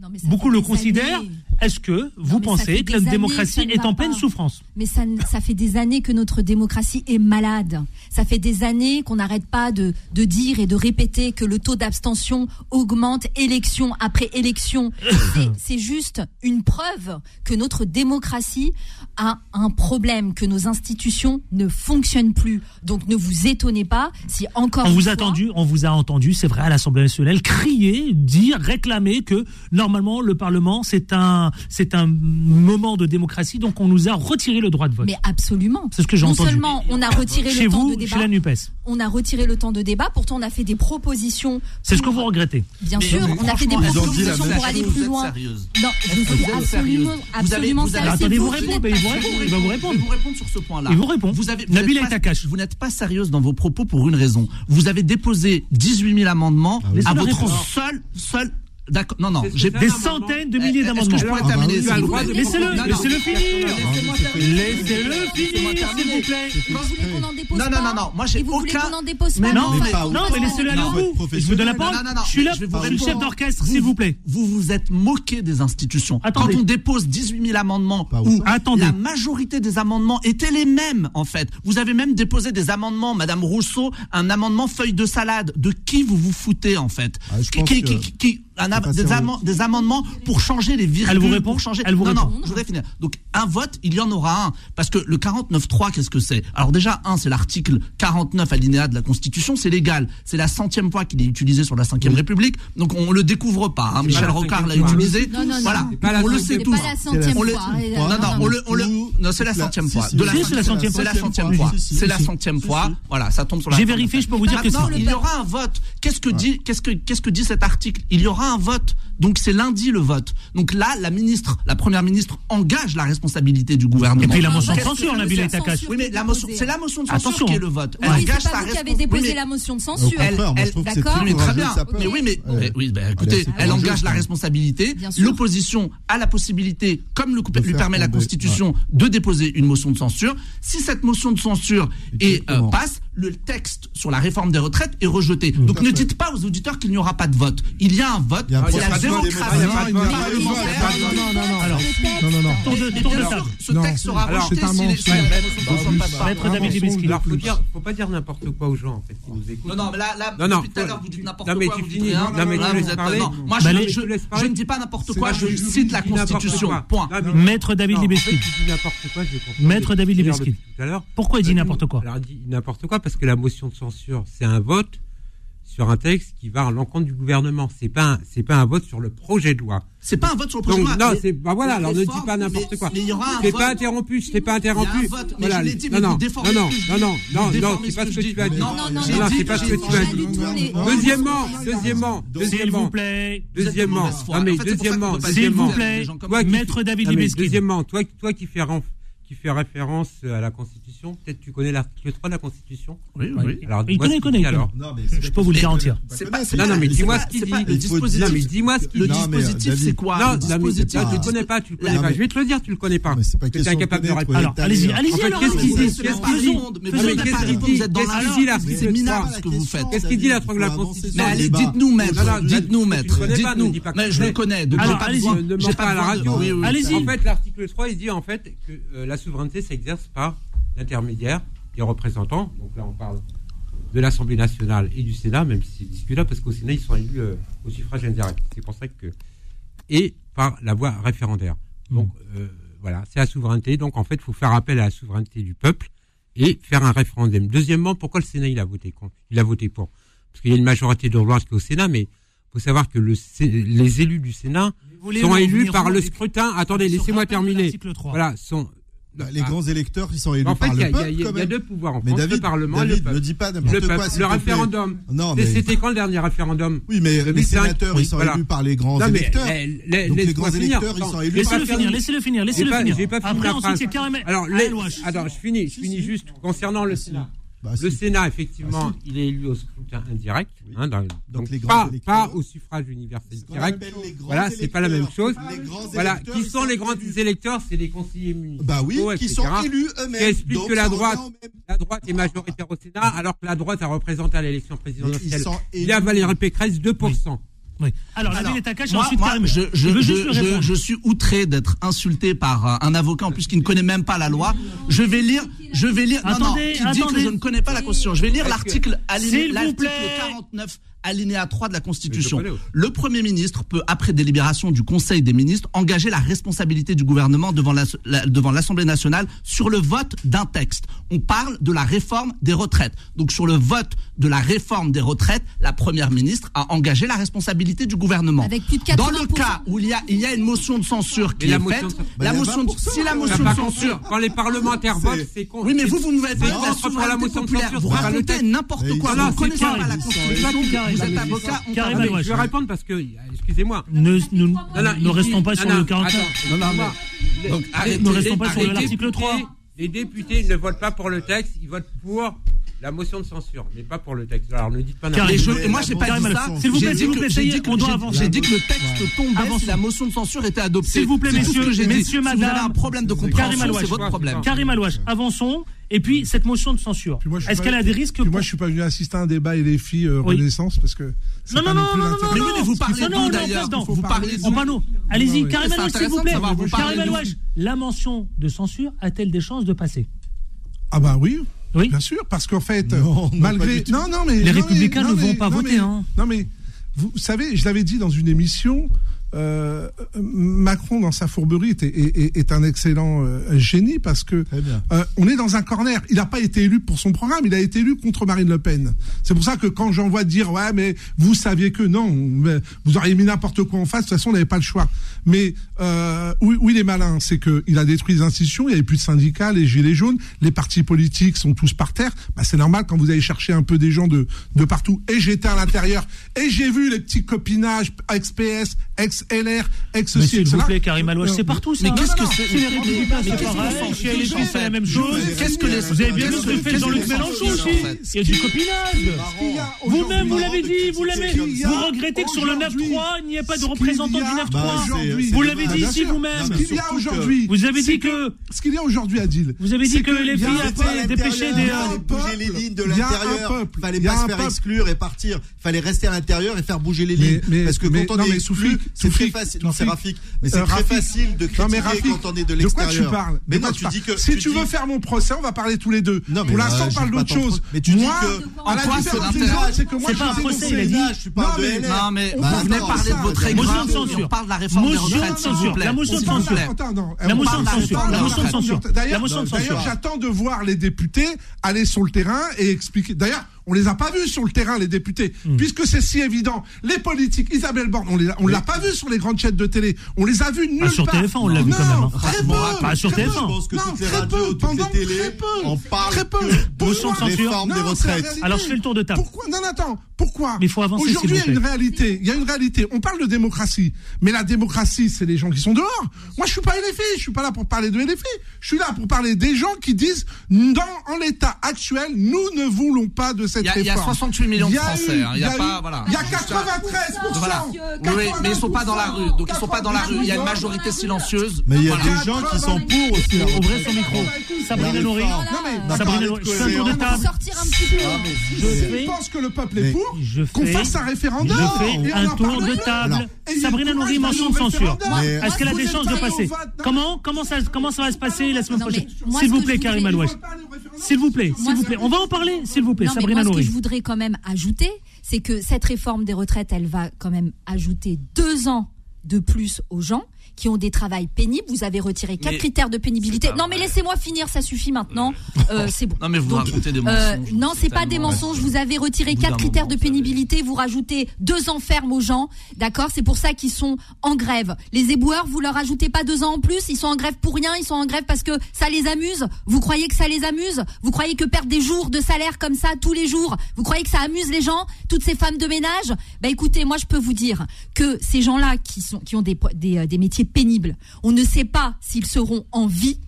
Non, ça
beaucoup le considèrent. Est-ce que vous pensez que
notre
démocratie est en pleine souffrance?
Mais ça, ça fait des années que notre démocratie est malade. Ça fait des années qu'on n'arrête pas de, de dire et de répéter que le taux d'abstention augmente élection après élection. C'est juste une preuve que notre démocratie a un problème, que nos institutions ne fonctionnent plus. Donc ne vous étonnez pas si encore.
On vous a on vous a entendu, c'est vrai, à l'Assemblée nationale, crier, dire, réclamer que normalement le Parlement c'est un c'est un moment de démocratie, donc on nous a retiré le droit de vote.
Mais absolument.
C'est ce que j'ai entendu.
Non seulement on a retiré le temps de débat.
Chez vous, chez la Nupes.
On a retiré le temps de débat. Pourtant, on a fait des propositions.
C'est ce que vous regrettez.
Bien sûr, on a fait des propositions pour aller plus loin. Non, je suis absolument, absolument
vous
vous. Il va vous répondre.
Il vous répondre sur ce point-là.
Il vous répond.
Vous. Vous n'êtes pas sérieuse dans vos propos pour une raison. Vous avez déposé 18 000 amendements ah
à
votre seul, seul D'accord. Non, non. J'ai
des centaines de eh,
milliers
d'amendements.
Je pourrais
ah, bah terminer.
Laissez-le. Laissez-le finir. Laissez-le finir, s'il vous plaît.
Quand.
Non, non, non. Moi, j'ai aucun. Mais non,
non, mais laissez-le aller au bout. Je vous donne la parole. Je suis là.
Je
suis chef d'orchestre, s'il vous plaît.
Vous vous êtes moqué des institutions. Quand on dépose 18 000 amendements, où la majorité des amendements étaient les mêmes, en fait. Vous avez même déposé des amendements, Madame Rousseau, un amendement feuille de salade. De qui vous vous foutez, en fait? Qui, qui, des, amendements pour changer les virgules.
Elle vous répond
changer...
Elle vous répond.
non, je voudrais finir. Donc, un vote, il y en aura un. Parce que le 49.3, qu'est-ce que c'est? Alors, déjà, un, c'est l'article 49 alinéa de la Constitution, c'est légal. C'est la centième fois qu'il est utilisé sur la 5 oui. République. Donc, on ne le découvre pas. Hein. Michel Rocard l'a utilisé.
Non, non,
voilà. On le sait tous.
C'est la centième fois.
Non, C'est la centième fois.
C'est la centième fois.
C'est la centième fois. Voilà, ça tombe sur la.
J'ai vérifié, je peux vous dire que Non,
il y aura un vote. Qu'est-ce que dit cet article? Il y aura un voto Donc c'est lundi le vote. Donc là, la ministre, la première ministre engage la responsabilité du gouvernement.
Et puis la motion de censure, Nabil Takash.
Oui, mais la motion, c'est la motion de censure
Attention.
qui est le vote. Elle
oui,
engage
pas
sa
vous qui avez déposé
oui,
la motion de censure.
Elle,
d'accord.
Mais très bien. Mais oui, mais, mais euh, oui,
bah,
écoutez, elle,
elle
engage la responsabilité. L'opposition a la possibilité, comme le, lui permet la Constitution, de déposer une motion de censure. Si cette motion de censure est, euh, passe, le texte sur la réforme des retraites est rejeté. Donc ne dites pas aux auditeurs qu'il n'y aura pas de vote. Il y a un vote.
Il y a vraiment
non, Non, non, non.
Alors,
non, non, non.
Tour de table.
Ce texte sera rejeté si les choses ne passent pas.
Maître David Ibiski.
Alors, faut pas dire n'importe quoi aux gens, en fait, qui nous écoutent.
Non, non, mais là, là, depuis tout à l'heure, vous dites n'importe quoi.
Non, mais tu finis. Non, mais tu laisses parler.
Moi,
bah,
je ne dis pas n'importe quoi, je cite la Constitution. Point.
Maître David Libeski. Maître David Libeski. Pourquoi il dit n'importe quoi
Alors, il dit n'importe quoi parce que la motion de censure, c'est un vote sur un texte qui va à l'encontre du gouvernement. C'est pas c'est pas un vote sur le projet de loi.
C'est pas un vote sur le projet de loi.
Non, c'est bah voilà, alors ne dis pas n'importe quoi.
Mais il y aura un
pas interrompu, je pas interrompu. voilà. non, non, non, non, non, non, Non
non.
c'est pas ce que tu as dit.
Non, non, non,
c'est pas ce que tu as dit. Deuxièmement,
deuxièmement,
deuxièmement,
s'il vous plaît.
Deuxièmement, non mais deuxièmement, deuxièmement, toi qui,
maître David
Deuxièmement, toi, toi qui fais qui fait référence euh, à la Constitution. Peut-être tu connais l'article 3 de la Constitution.
Oui, oui. oui.
Alors,
il connaît, connaît.
Alors.
Non, mais
je peux vous le garantir.
Non, non, mais dis-moi ce qu'il dit.
Le dispositif,
non, mais dis-moi.
Le dispositif, c'est quoi
Non,
le dispositif,
tu
le
connais pas, le connais pas. Je vais te le dire, tu le connais pas.
Mais c'est pas question
incapable de répondre.
Alors, allez-y,
euh,
allez-y.
Qu'est-ce qu'il dit Qu'est-ce qu'il dit Qu'est-ce qu'il dit Qu'est-ce qu'il dit
C'est minable ce que vous faites.
Qu'est-ce qu'il dit l'article de la Constitution
Mais Allez, dites-nous, maître. Dites-nous, maître. Dites-nous. Mais je le connais. Donc, j'ai pas besoin
de
pas
à la radio.
Allez-y.
En fait, l'article 3, il dit en fait que la souveraineté s'exerce par l'intermédiaire des représentants. Donc là, on parle de l'Assemblée nationale et du Sénat, même si c'est discutable, parce qu'au Sénat, ils sont élus euh, au suffrage indirect. C'est pour ça que. Et par la voie référendaire. Donc euh, voilà, c'est la souveraineté. Donc en fait, il faut faire appel à la souveraineté du peuple et faire un référendum. Deuxièmement, pourquoi le Sénat il a voté contre? Il a voté pour? Parce qu'il y a une majorité de droite qui est au Sénat, mais il faut savoir que les élus du Sénat sont élus par le scrutin. Attendez, laissez-moi terminer. Voilà, sont,
bah, les
ah.
grands électeurs qui sont élus
en fait,
par le peuple.
Il y, a deux pouvoirs en
mais
France,
David,
le Parlement David, et le peuple.
Ne dis pas n'importe quoi.
Le référendum.
Non, mais...
C'était quand le dernier référendum
Oui, mais les sénateurs, ils sont
voilà.
élus par les grands
non,
électeurs.
Mais, les,
Donc les,
les
grands électeurs, ils sont élus
par
le finir, Laissez-le finir, laissez-le finir.
Pas, pas
Après, ensuite, c'est carrément.
Alors, alors, je finis, je finis juste concernant le Sénat. Le Sénat, effectivement, il est élu au scrutin indirect, hein, dans, donc, pas, pas, au suffrage universel direct. Voilà, c'est pas la même chose. Voilà, qui sont, les grands électeurs C'est les conseillers municipaux,
bah oui, qui sont élus eux-mêmes.
Qui
expliquent
que la droite, la droite est majoritaire au Sénat, alors que la droite a représenté à l'élection présidentielle. Il y a Valérie Pécresse 2%
je, je,
Il veut
je-
juste lui
je-
répondre.
je suis outré d'être insulté par euh, un avocat en plus qui ne connaît même pas la loi. Je vais lire, Je vais lire. non, non,
Attendez,
qui dit que
attendez.
je ne connais pas la Constitution. Je vais lire l'article
que-
aliné-
S'il vous
l'article
plaît.
49 alinéa 3 de la Constitution. Le Premier ministre peut, après délibération du Conseil des ministres, engager la responsabilité du gouvernement devant la- la- devant l'Assemblée nationale sur le vote d'un texte. On parle de la réforme des retraites. Donc sur le vote de la réforme des retraites, la Première ministre a engagé la responsabilité du gouvernement.
Avec plus de
Dans
80%.
le cas où il y a, il y a une motion de censure qui est faite,
Bah,
la motion de,
20%,
si la
hein.
motion de
pas
censure.
Quand les parlementaires votent, c'est con.
oui, mais vous, vous nous faites
contre la motion de censure.
Vous racontez n'importe quoi. Vous ne connaissez pas la Constitution.
Karim,
Vous êtes avocat. on
Karim Alouache.
Je vais répondre parce que, excusez-moi.
Ne, nous,
Non, non,
ne restons
dit-
pas
non,
sur
non,
le 49.
attends,
Non, non, mais- donc, arrêtez,
ne restons pas sur
les
l'article
députés-
3.
Les députés ne votent pas pour le texte, ils votent pour la motion de censure, mais pas pour le texte. Alors ne dites pas n'importe
je-
Mais
moi, j'ai pas dit ça.
S'il vous plaît,
J'ai
s'il vous
dit
plaît,
que-
on doit
j'ai-
avancer.
J'ai dit que le texte tomberait
Avançons.
si la motion de censure était adoptée.
S'il vous plaît, messieurs, messieurs,
Si vous
madame.
avez un problème de compréhension, c'est votre problème.
Karim Alouache, avançons. Et puis, cette motion de censure, est-ce qu'elle a des risques
moi, je suis pas venu assister à un débat et les filles euh,
Oui.
Renaissance parce que.
Non,
pas
non,
non
non, non, non,
l'intérêt.
non,
Mais oui, vous parlez
non, non, non,
d'ailleurs
non,
Vous parlez
En panneau. Allez-y, Karim s'il vous plaît. Karim la mention de censure a-t-elle des chances de passer?
Ah bah oui.
Oui.
Bien sûr, parce qu'en fait,
Non, non, pas
malgré non non mais
Les Républicains
non,
ne
mais-
vont pas
non,
voter,
mais-
hein.
Non mais vous savez, je l'avais dit dans une émission. Euh, Macron dans sa fourberie est, est- est- est un excellent euh, génie parce que euh, on est dans un corner. Il n'a pas été élu pour son programme, il a été élu contre Marine Le Pen. C'est pour ça que quand j'en vois dire ouais mais vous saviez que non, vous auriez mis n'importe quoi en face. De toute façon, on n'avait pas le choix. Mais euh, où, où il est malin, c'est que il a détruit les institutions. Il n'y avait plus de syndicats, les gilets jaunes, les partis politiques sont tous par terre. Bah, c'est normal quand vous allez chercher un peu des gens de de partout. Et j'étais à l'intérieur et j'ai vu les petits copinages ex PS, ex LR, ex
Mais
ceci,
s'il vous plaît, Karim Alouache, c'est partout ça.
Mais qu'est-ce que c'est
les Républicains,
Mais
c'est
qu'est-ce
pareil. Chez LFI, c'est la même chose.
Qu'est-ce que les-
Vous avez bien vu ce que
que-
fait Jean-Luc
que-
Mélenchon aussi. Il y a du copinage.
a
Vous-même, vous l'avez dit, vous l'avez.
qu'il y a
Vous regrettez que sur le 9-3, il n'y ait pas de représentant du 9-3.
aujourd'hui.
Vous l'avez
Bah,
dit ici vous-même.
Ce qu'il y a aujourd'hui.
Vous avez
c'est
dit que.
Ce qu'il y a aujourd'hui, Adil.
Vous avez dit
c'est
que les
il y a
dépêché des.
il a
euh,
bouger les lignes de
il a
l'intérieur. Fallait
il a
pas se faire exclure et partir. Fallait rester à l'intérieur et faire bouger les lignes.
mais-
Parce que quand on est
Soufik,
c'est très facile. Non, c'est
Soufik.
Rafik. Mais c'est
Euh,
très facile de
Non, mais
critiquer
Rafik,
quand on est de
De quoi tu
l'extérieur.
parles
Mais
De
non,
quoi
tu dis que.
Si
tu
tu
dis-
veux faire mon procès, on va parler tous les deux.
Non, mais
Pour l'instant,
euh,
on
je
parle d'autre chose.
Mais tu dis
Moi,
que-
à la différence des autres, c'est que moi,
C'est
je
parle de.
Non, mais
On
vous venez parler de votre
Motion
aigreur.
de censure.
On parle de la réforme des retraites.
La motion de censure. La
on
motion de censure. La motion de censure.
D'ailleurs, j'attends de voir les députés aller sur le terrain et expliquer. D'ailleurs, on les a pas vus sur le terrain, les députés,
Hmm.
puisque c'est si évident. Les politiques, Isabelle Borne, on les, on l'a pas vu sur les grandes chaînes de télé. On les a vus nulle
Ah, sur
part.
TF1, on l'a vu
Non,
quand même, hein.
Très peu.
Pas sur
très peu.
TF1.
Je pense que
Non,
toutes les
très
radios,
peu,
toutes
pendant
les télés,
très peu.
on parle
Très peu.
que des retraites.
Alors, je fais le tour de table.
Pourquoi Non, non, attends. Pourquoi?
Mais il faut avancer,
Aujourd'hui, il y a une réalité. Il y a une réalité. On parle de démocratie, mais la démocratie, c'est les gens qui sont dehors. Moi, je suis pas LFI. Je suis pas là pour parler de LFI. Je suis là pour parler des gens qui disent, dans en l'état actuel, nous ne voulons pas de cette
Il y a- il y a
réforme.
68 millions de Français, hein. Il y a
eu-
pas- voilà.
Il y a 93%.
Voilà. Oui, mais ils sont pas dans la rue. Donc ils sont pas dans la rue. Il y a une majorité silencieuse.
Mais il y a des gens qui sont pour aussi.
Ouvrez son micro. Sabrina Nourri. Sabrina Nourri. Je fais un tour de table.
Sortir un petit peu.
Ah,
Je
pense que le peuple est pour. Qu'on fasse un référendum.
Je fais un tour de table. Sabrina Nourri, mention de censure. Est-ce qu'elle a des chances de passer Comment comment ça comment ça va se passer la semaine prochaine S'il vous plaît, Karim Alouache. S'il vous plaît, s'il vous plaît. On va en parler, s'il vous plaît, Sabrina
ce que je voudrais quand même ajouter, c'est que cette réforme des retraites, elle va quand même ajouter deux ans de plus aux gens qui ont des travails pénibles. Vous avez retiré quatre
Mais
critères de pénibilité. Non, mais laissez-moi finir, ça suffit maintenant. Euh, c'est bon.
Non, mais vous
Donc,
racontez des
euh,
mensonges.
non, c'est pas des mensonges. Vous avez retiré quatre critères
moment,
de pénibilité. Vous rajoutez deux ans ferme aux gens. D'accord? C'est pour ça qu'ils sont en grève. Les éboueurs, vous leur ajoutez pas deux ans en plus? Ils sont en grève pour rien? Ils sont en grève parce que ça les amuse? Vous croyez que ça les amuse? Vous croyez que perdre des jours de salaire comme ça tous les jours, vous croyez que ça amuse les gens Toutes ces femmes de ménage? Bah écoutez, moi je peux vous dire que ces gens-là qui sont qui ont des des, euh, des métiers pénibles, on ne sait pas s'ils seront en vie,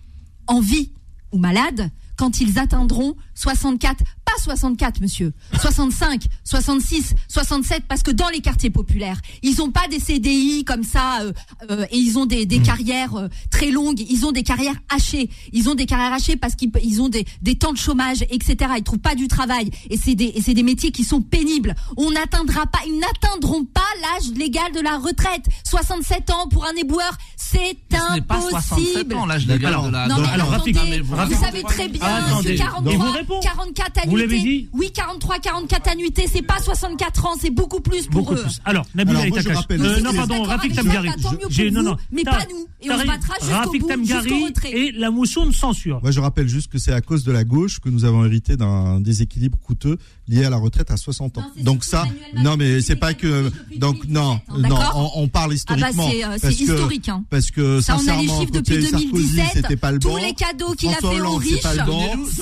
en vie ou malades. Quand ils atteindront 64, 64, monsieur. 65, 66, 67, parce que dans les quartiers populaires, ils n'ont pas des CDI comme ça, euh, euh, et ils ont des, des carrières euh, très longues, ils ont des carrières hachées. Ils ont des carrières hachées parce qu'ils ont des, des temps de chômage, etc. Ils trouvent pas du travail. Et c'est des, des métiers qui sont pénibles. On n'atteindra pas, ils n'atteindront pas l'âge légal de la retraite. 67 ans pour un éboueur, c'est impossible.
Ce
vous, savez très bien,
ah,
43, 44 oui, 43, 44 annuités, c'est pas 64 ans, c'est beaucoup plus pour eux.
Alors, Nabil
Alors, moi, je rappelle,
euh, non, pardon, Rafik Tamgari.
Mais pas nous. Et on se battra jusqu'au bout, jusqu'au.
Et la motion de censure.
Moi, je rappelle juste que c'est à cause de la gauche que nous avons hérité d'un déséquilibre coûteux lié à la retraite à 60 ans. Donc ça, non, mais c'est pas que. Euh, donc non, non, on, parle
ah bah,
historiquement.
c'est euh, historique. Hein.
Parce que
ça, on a les chiffres depuis 2017.
C'était pas le bon.
Tous les cadeaux qu'il a fait aux riches.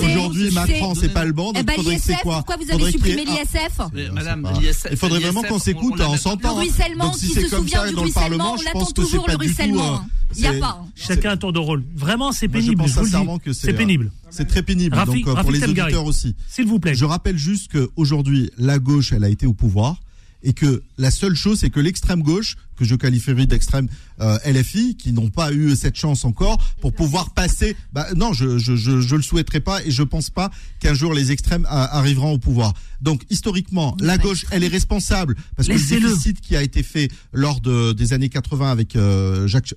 Aujourd'hui, Macron, c'est pas le bon bah,
l'ISF, pourquoi vous avez supprimé l'ISF
Madame, l'ISF.
Il faudrait vraiment qu'on s'écoute,
on
s'entend.
Le ruissellement, qui se souvient du ruissellement, on
attend
toujours le ruissellement. Il n'y a pas.
Chacun un tour de rôle. Vraiment, c'est pénible. Je
pense
c'est euh, pénible.
C'est très pénible. Donc, euh, pour les auditeurs aussi.
S'il vous plaît.
Je rappelle juste qu'aujourd'hui, la gauche, elle a été au pouvoir et que la seule chose, c'est que l'extrême gauche que je qualifierais d'extrême euh, LFI, qui n'ont pas eu cette chance encore pour pouvoir passer. Bah, non, je, je, le souhaiterais pas et je pense pas qu'un jour les extrêmes euh, arriveront au pouvoir. Donc historiquement, la gauche, elle est responsable parce que c'est
le
déficit qui a été fait lors des années 80 avec euh, Jacques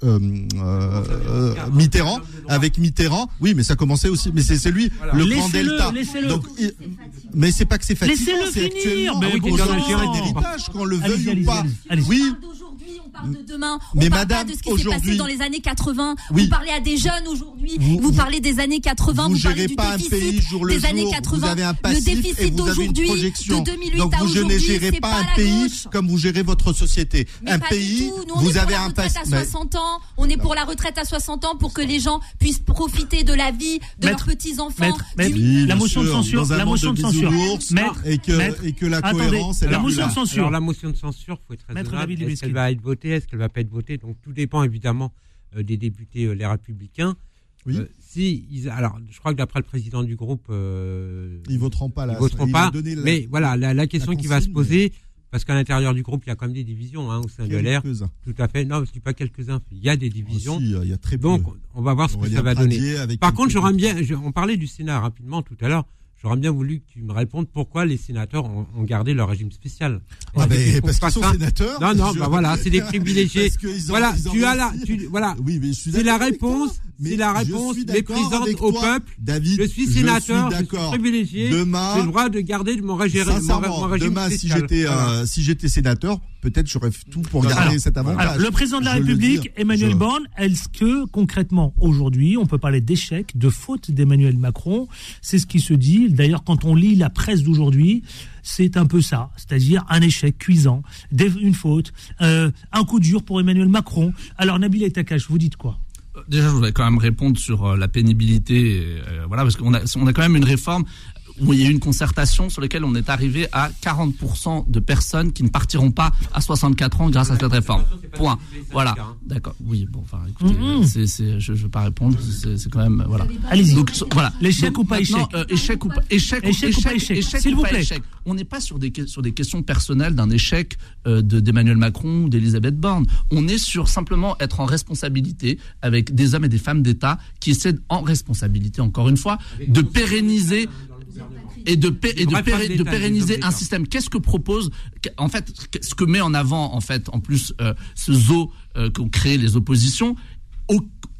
Mitterrand, avec Mitterrand, oui, mais ça commençait aussi, mais c'est lui voilà. le grand delta. Donc, il, mais c'est pas que c'est fatigant, c'est actuellement un héritage, qu'on le veuille ou pas. Oui
parle de demain, on
mais
parle
madame,
pas de ce qui s'est passé dans les années 80.
Oui.
Vous parlez à des jeunes aujourd'hui,
vous,
vous, parlez des années 80,
vous,
vous parlez du
pas
déficit un
pays jour le
des
jour, années 80.
le déficit d'aujourd'hui, de 2008
Donc
à
vous ne gérez pas, un pays
gauche.
comme vous gérez votre société.
Mais
un pays,
Nous, vous avez un
passé.
On est pour la retraite à 60 ans, on est pour la retraite à 60 ans pour que les gens puissent profiter de la vie de leurs
petits-enfants.
La motion de censure, la motion de censure.
Et que la cohérence,
la motion de censure.
La motion de censure, faut être raisonnable. Est-ce va être votée votée, est-ce qu'elle va pas être votée? Donc tout dépend évidemment euh, des députés euh, les républicains.
Oui.
Euh, si ils, alors, je crois que d'après le président du groupe, euh,
ils voteront pas.
Ils voteront pas.
La,
mais voilà, la, question qui va se poser, parce qu'à l'intérieur du groupe, il y a quand même des divisions hein, au sein de l'air. Tout à fait. Non, je dis pas quelques-uns. Il y a des divisions.
Aussi, il y a très peu.
Donc, on va voir ce on
que
ça va donner. Par contre,
j'aimerais
bien. On parlait du Sénat rapidement tout à l'heure. J'aurais bien voulu que tu me répondes pourquoi les sénateurs ont, gardé leur régime spécial.
Parce qu'ils sont sénateurs.
Non, non,
je...
bah voilà, c'est des privilégiés. Voilà, tu as la, tu, voilà, c'est la réponse
mais
la réponse méprisante au peuple, je suis sénateur, je suis, privilégié, j'ai le droit de garder mon, régime,
sincèrement,
mon régime
demain, si euh, j'étais sénateur, peut-être j'aurais tout pour garder cet avantage.
Alors, le président de la République, Emmanuel
je...
Borne, est-ce que concrètement aujourd'hui, on peut parler d'échec, de faute d'Emmanuel Macron? C'est ce qui se dit. D'ailleurs, quand on lit la presse d'aujourd'hui, c'est un peu ça, c'est-à-dire un échec cuisant, une faute, euh, un coup dur pour Emmanuel Macron. Alors Nabil Takash, vous dites quoi?
déjà, je voudrais quand même répondre sur euh, la pénibilité. Et, euh, voilà, parce qu'on a, on a quand même une réforme il y a eu une concertation sur laquelle on est arrivé à 40% de personnes qui ne partiront pas à 64 ans grâce à cette réforme. Point. Voilà. D'accord. Oui, bon, enfin, écoutez, mm-hmm. euh, je ne veux pas répondre. C'est quand même. Euh, voilà.
Allez-y.
Voilà.
L'échec
euh,
ou pas échec
Échec ou pas échec
Échec ou pas échec S'il vous plaît.
On n'est pas sur des, questions personnelles d'un échec d'Emmanuel Macron ou d'Elisabeth Borne. On est sur simplement être en responsabilité avec des hommes et des femmes d'État qui essaient en responsabilité, encore une fois, de pérenniser et de, pérenniser un système. Qu'est-ce que propose, en fait, ce que met en avant, en fait, en plus, euh, ce zoo euh, qu'ont créé les oppositions,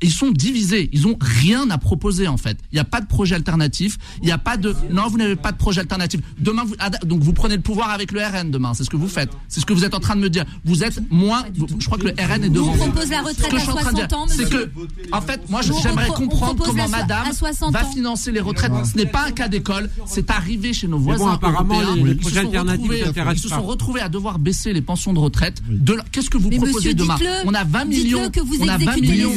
ils sont divisés. Ils ont rien à proposer en fait. Il n'y a pas de projet alternatif. Il n'y a pas de. Non, vous n'avez pas de projet alternatif. Demain, vous... donc vous prenez le pouvoir avec le RN demain. C'est ce que vous faites. C'est ce que vous êtes en train de me dire. Vous êtes moins. Je crois que le RN est devant.
On propose la retraite
ce
à 60 ans,
C'est que, en fait, moi, j'aimerais comprendre comment Madame va financer les retraites. Ce n'est pas un cas d'école. C'est arrivé chez nos voisins
apparemment. Les, projets alternatifs
ils se sont retrouvés à devoir baisser les pensions de retraite. Qu'est-ce que vous proposez demain? On a 20 millions. On a 20 millions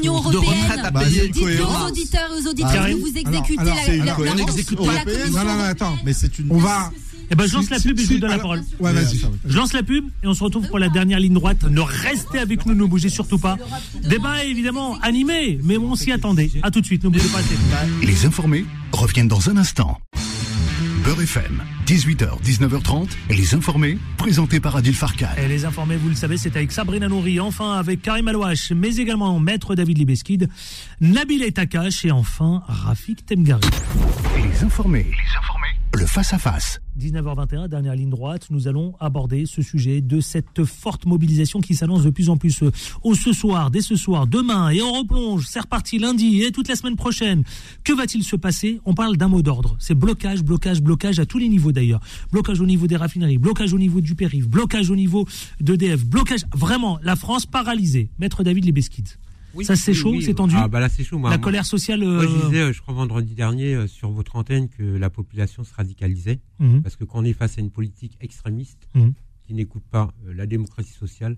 l'Union européenne.
Bah,
Dites-le aux auditeurs et aux auditrices que vous exécutez
alors,
alors,
la, la, la,
on
la, commission
Non, non, non, attends,
mais c'est une.
On va.
Eh ben, je lance la pub et je vous donne la parole.
Ouais, vas-y.
Je lance la pub et on se retrouve pour la dernière ligne droite. Ne restez avec nous, ne bougez surtout pas. Débat évidemment animé, mais on s'y attendait. À tout de suite, ne bougez pas.
Les informés reviennent dans un instant. Beurre FM, 18h, 19h30, les informés, présentés par Adil Farkan.
Et les informés, vous le savez, c'est avec Sabrina Nouri, enfin avec Karim Alouache, mais également Maître David Libeskid, Nabil Etakash et enfin Rafik Temgari.
Les informés, les informés, le face-à-face.
19h21, dernière ligne droite, nous allons aborder ce sujet de cette forte mobilisation qui s'annonce de plus en plus euh, au ce soir, dès ce soir, demain, et on replonge, c'est reparti lundi et toute la semaine prochaine. Que va-t-il se passer? On parle d'un mot d'ordre, c'est blocage, blocage, blocage à tous les niveaux d'ailleurs. Blocage au niveau des raffineries, blocage au niveau du périph', blocage au niveau d'EDF, blocage, vraiment, la France paralysée. Maître David Libeskid.
Oui,
Ça c'est
oui,
chaud,
oui.
c'est tendu.
Ah bah là c'est chaud. Moi,
la
moi-
colère sociale.
Moi je
euh,
disais, euh, je crois vendredi dernier euh, sur votre antenne que la population se radicalisait
Mhm.
parce que quand on est face à une politique extrémiste
Mhm.
qui n'écoute pas euh, la démocratie sociale,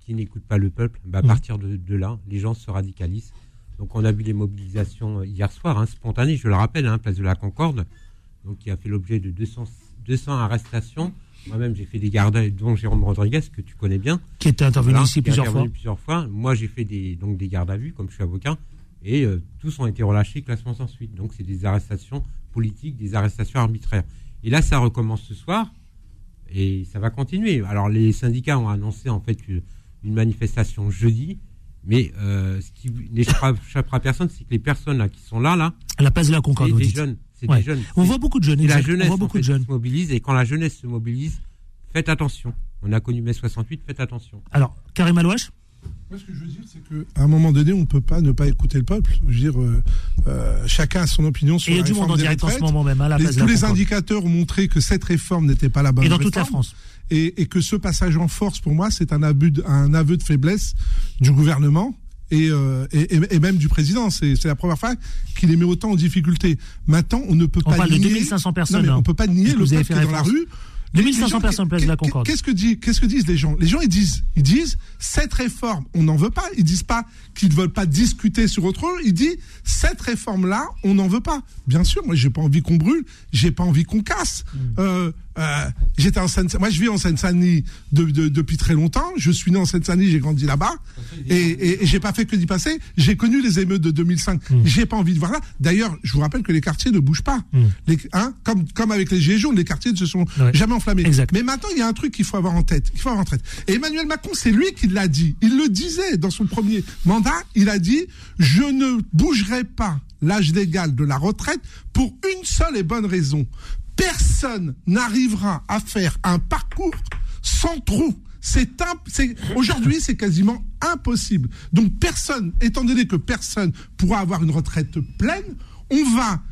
qui n'écoute pas le peuple, bah, à
Mhm.
partir de, de là, les gens se radicalisent. Donc on a vu les mobilisations euh, hier soir, hein, spontanées, je le rappelle, hein, place de la Concorde, donc qui a fait l'objet de 200, 200 arrestations. Moi-même, j'ai fait des gardes, à vue, dont Jérôme Rodriguez, que tu connais bien.
Qui était intervenu ici
qui est
plusieurs fois.
plusieurs fois. Moi, j'ai fait des, donc des gardes à vue, comme je suis avocat, et euh, tous ont été relâchés, classement sans suite. Donc, c'est des arrestations politiques, des arrestations arbitraires. Et là, ça recommence ce soir, et ça va continuer. Alors, les syndicats ont annoncé, en fait, une manifestation jeudi, mais euh, ce qui n'échappera personne, c'est que les personnes là, qui sont là, là,
À la place de la Concorde,
des jeunes. C'est
Ouais.
des jeunes.
On voit beaucoup de jeunes,
La
exact. On
jeunesse,
voit
en
beaucoup de jeunes.
qui se mobilise, et quand la jeunesse se mobilise, faites attention. On a connu mai 68, faites attention.
Alors, Karim Alouache
Moi, ce que je veux dire, c'est qu'à un moment donné, on ne peut pas ne pas écouter le peuple. Je veux dire, euh, euh, chacun a son opinion sur
Et il y a
la
du monde en
des
direct en ce moment même, à la
Les- tous
la
les indicateurs ont montré que cette réforme n'était pas la bonne
Et dans toute la. France.
Et, et que ce passage en force, pour moi, c'est un, abus de- un aveu de faiblesse du gouvernement. Et, euh, et, et- même du président, c'est la première fois qu'il les met autant en difficulté. Maintenant, on ne peut
On
pas
parle de
nier.
2500 personnes,
Non, mais
hein,
on peut pas nier le peuple
fait
qui est dans la rue.
2500
Les gens-
personnes place de la Concorde.
Qu'est-ce que dit, qu'est-ce que disent les gens? Les gens ils disent, ils disent cette réforme, on n'en veut pas. Ils disent pas qu'ils ne veulent pas discuter sur autre chose. Ils disent cette réforme là, on n'en veut pas. Bien sûr, moi j'ai pas envie qu'on brûle, j'ai pas envie qu'on casse.
Mm.
Euh, euh, j'étais en Seine, moi je vis en Seine-Saint-Denis de- de- depuis très longtemps. Je suis né en Seine-Saint-Denis, j'ai grandi là-bas, et, et, et j'ai pas fait que d'y passer. J'ai connu les émeutes de 2005.
Mm.
J'ai pas envie de voir là. D'ailleurs, je vous rappelle que les quartiers ne bougent pas. Les, hein, comme comme avec les gilets jaunes, les quartiers ne se sont jamais Mais maintenant, il y a un truc qu'il faut avoir en tête. Il faut avoir en tête. Et Emmanuel Macron, c'est lui qui l'a dit. Il le disait dans son premier mandat. Il a dit je ne bougerai pas l'âge légal de la retraite pour une seule et bonne raison. Personne n'arrivera à faire un parcours sans trou. C'est, aujourd'hui, c'est quasiment impossible. Donc personne, étant donné que personne pourra avoir une retraite pleine, on va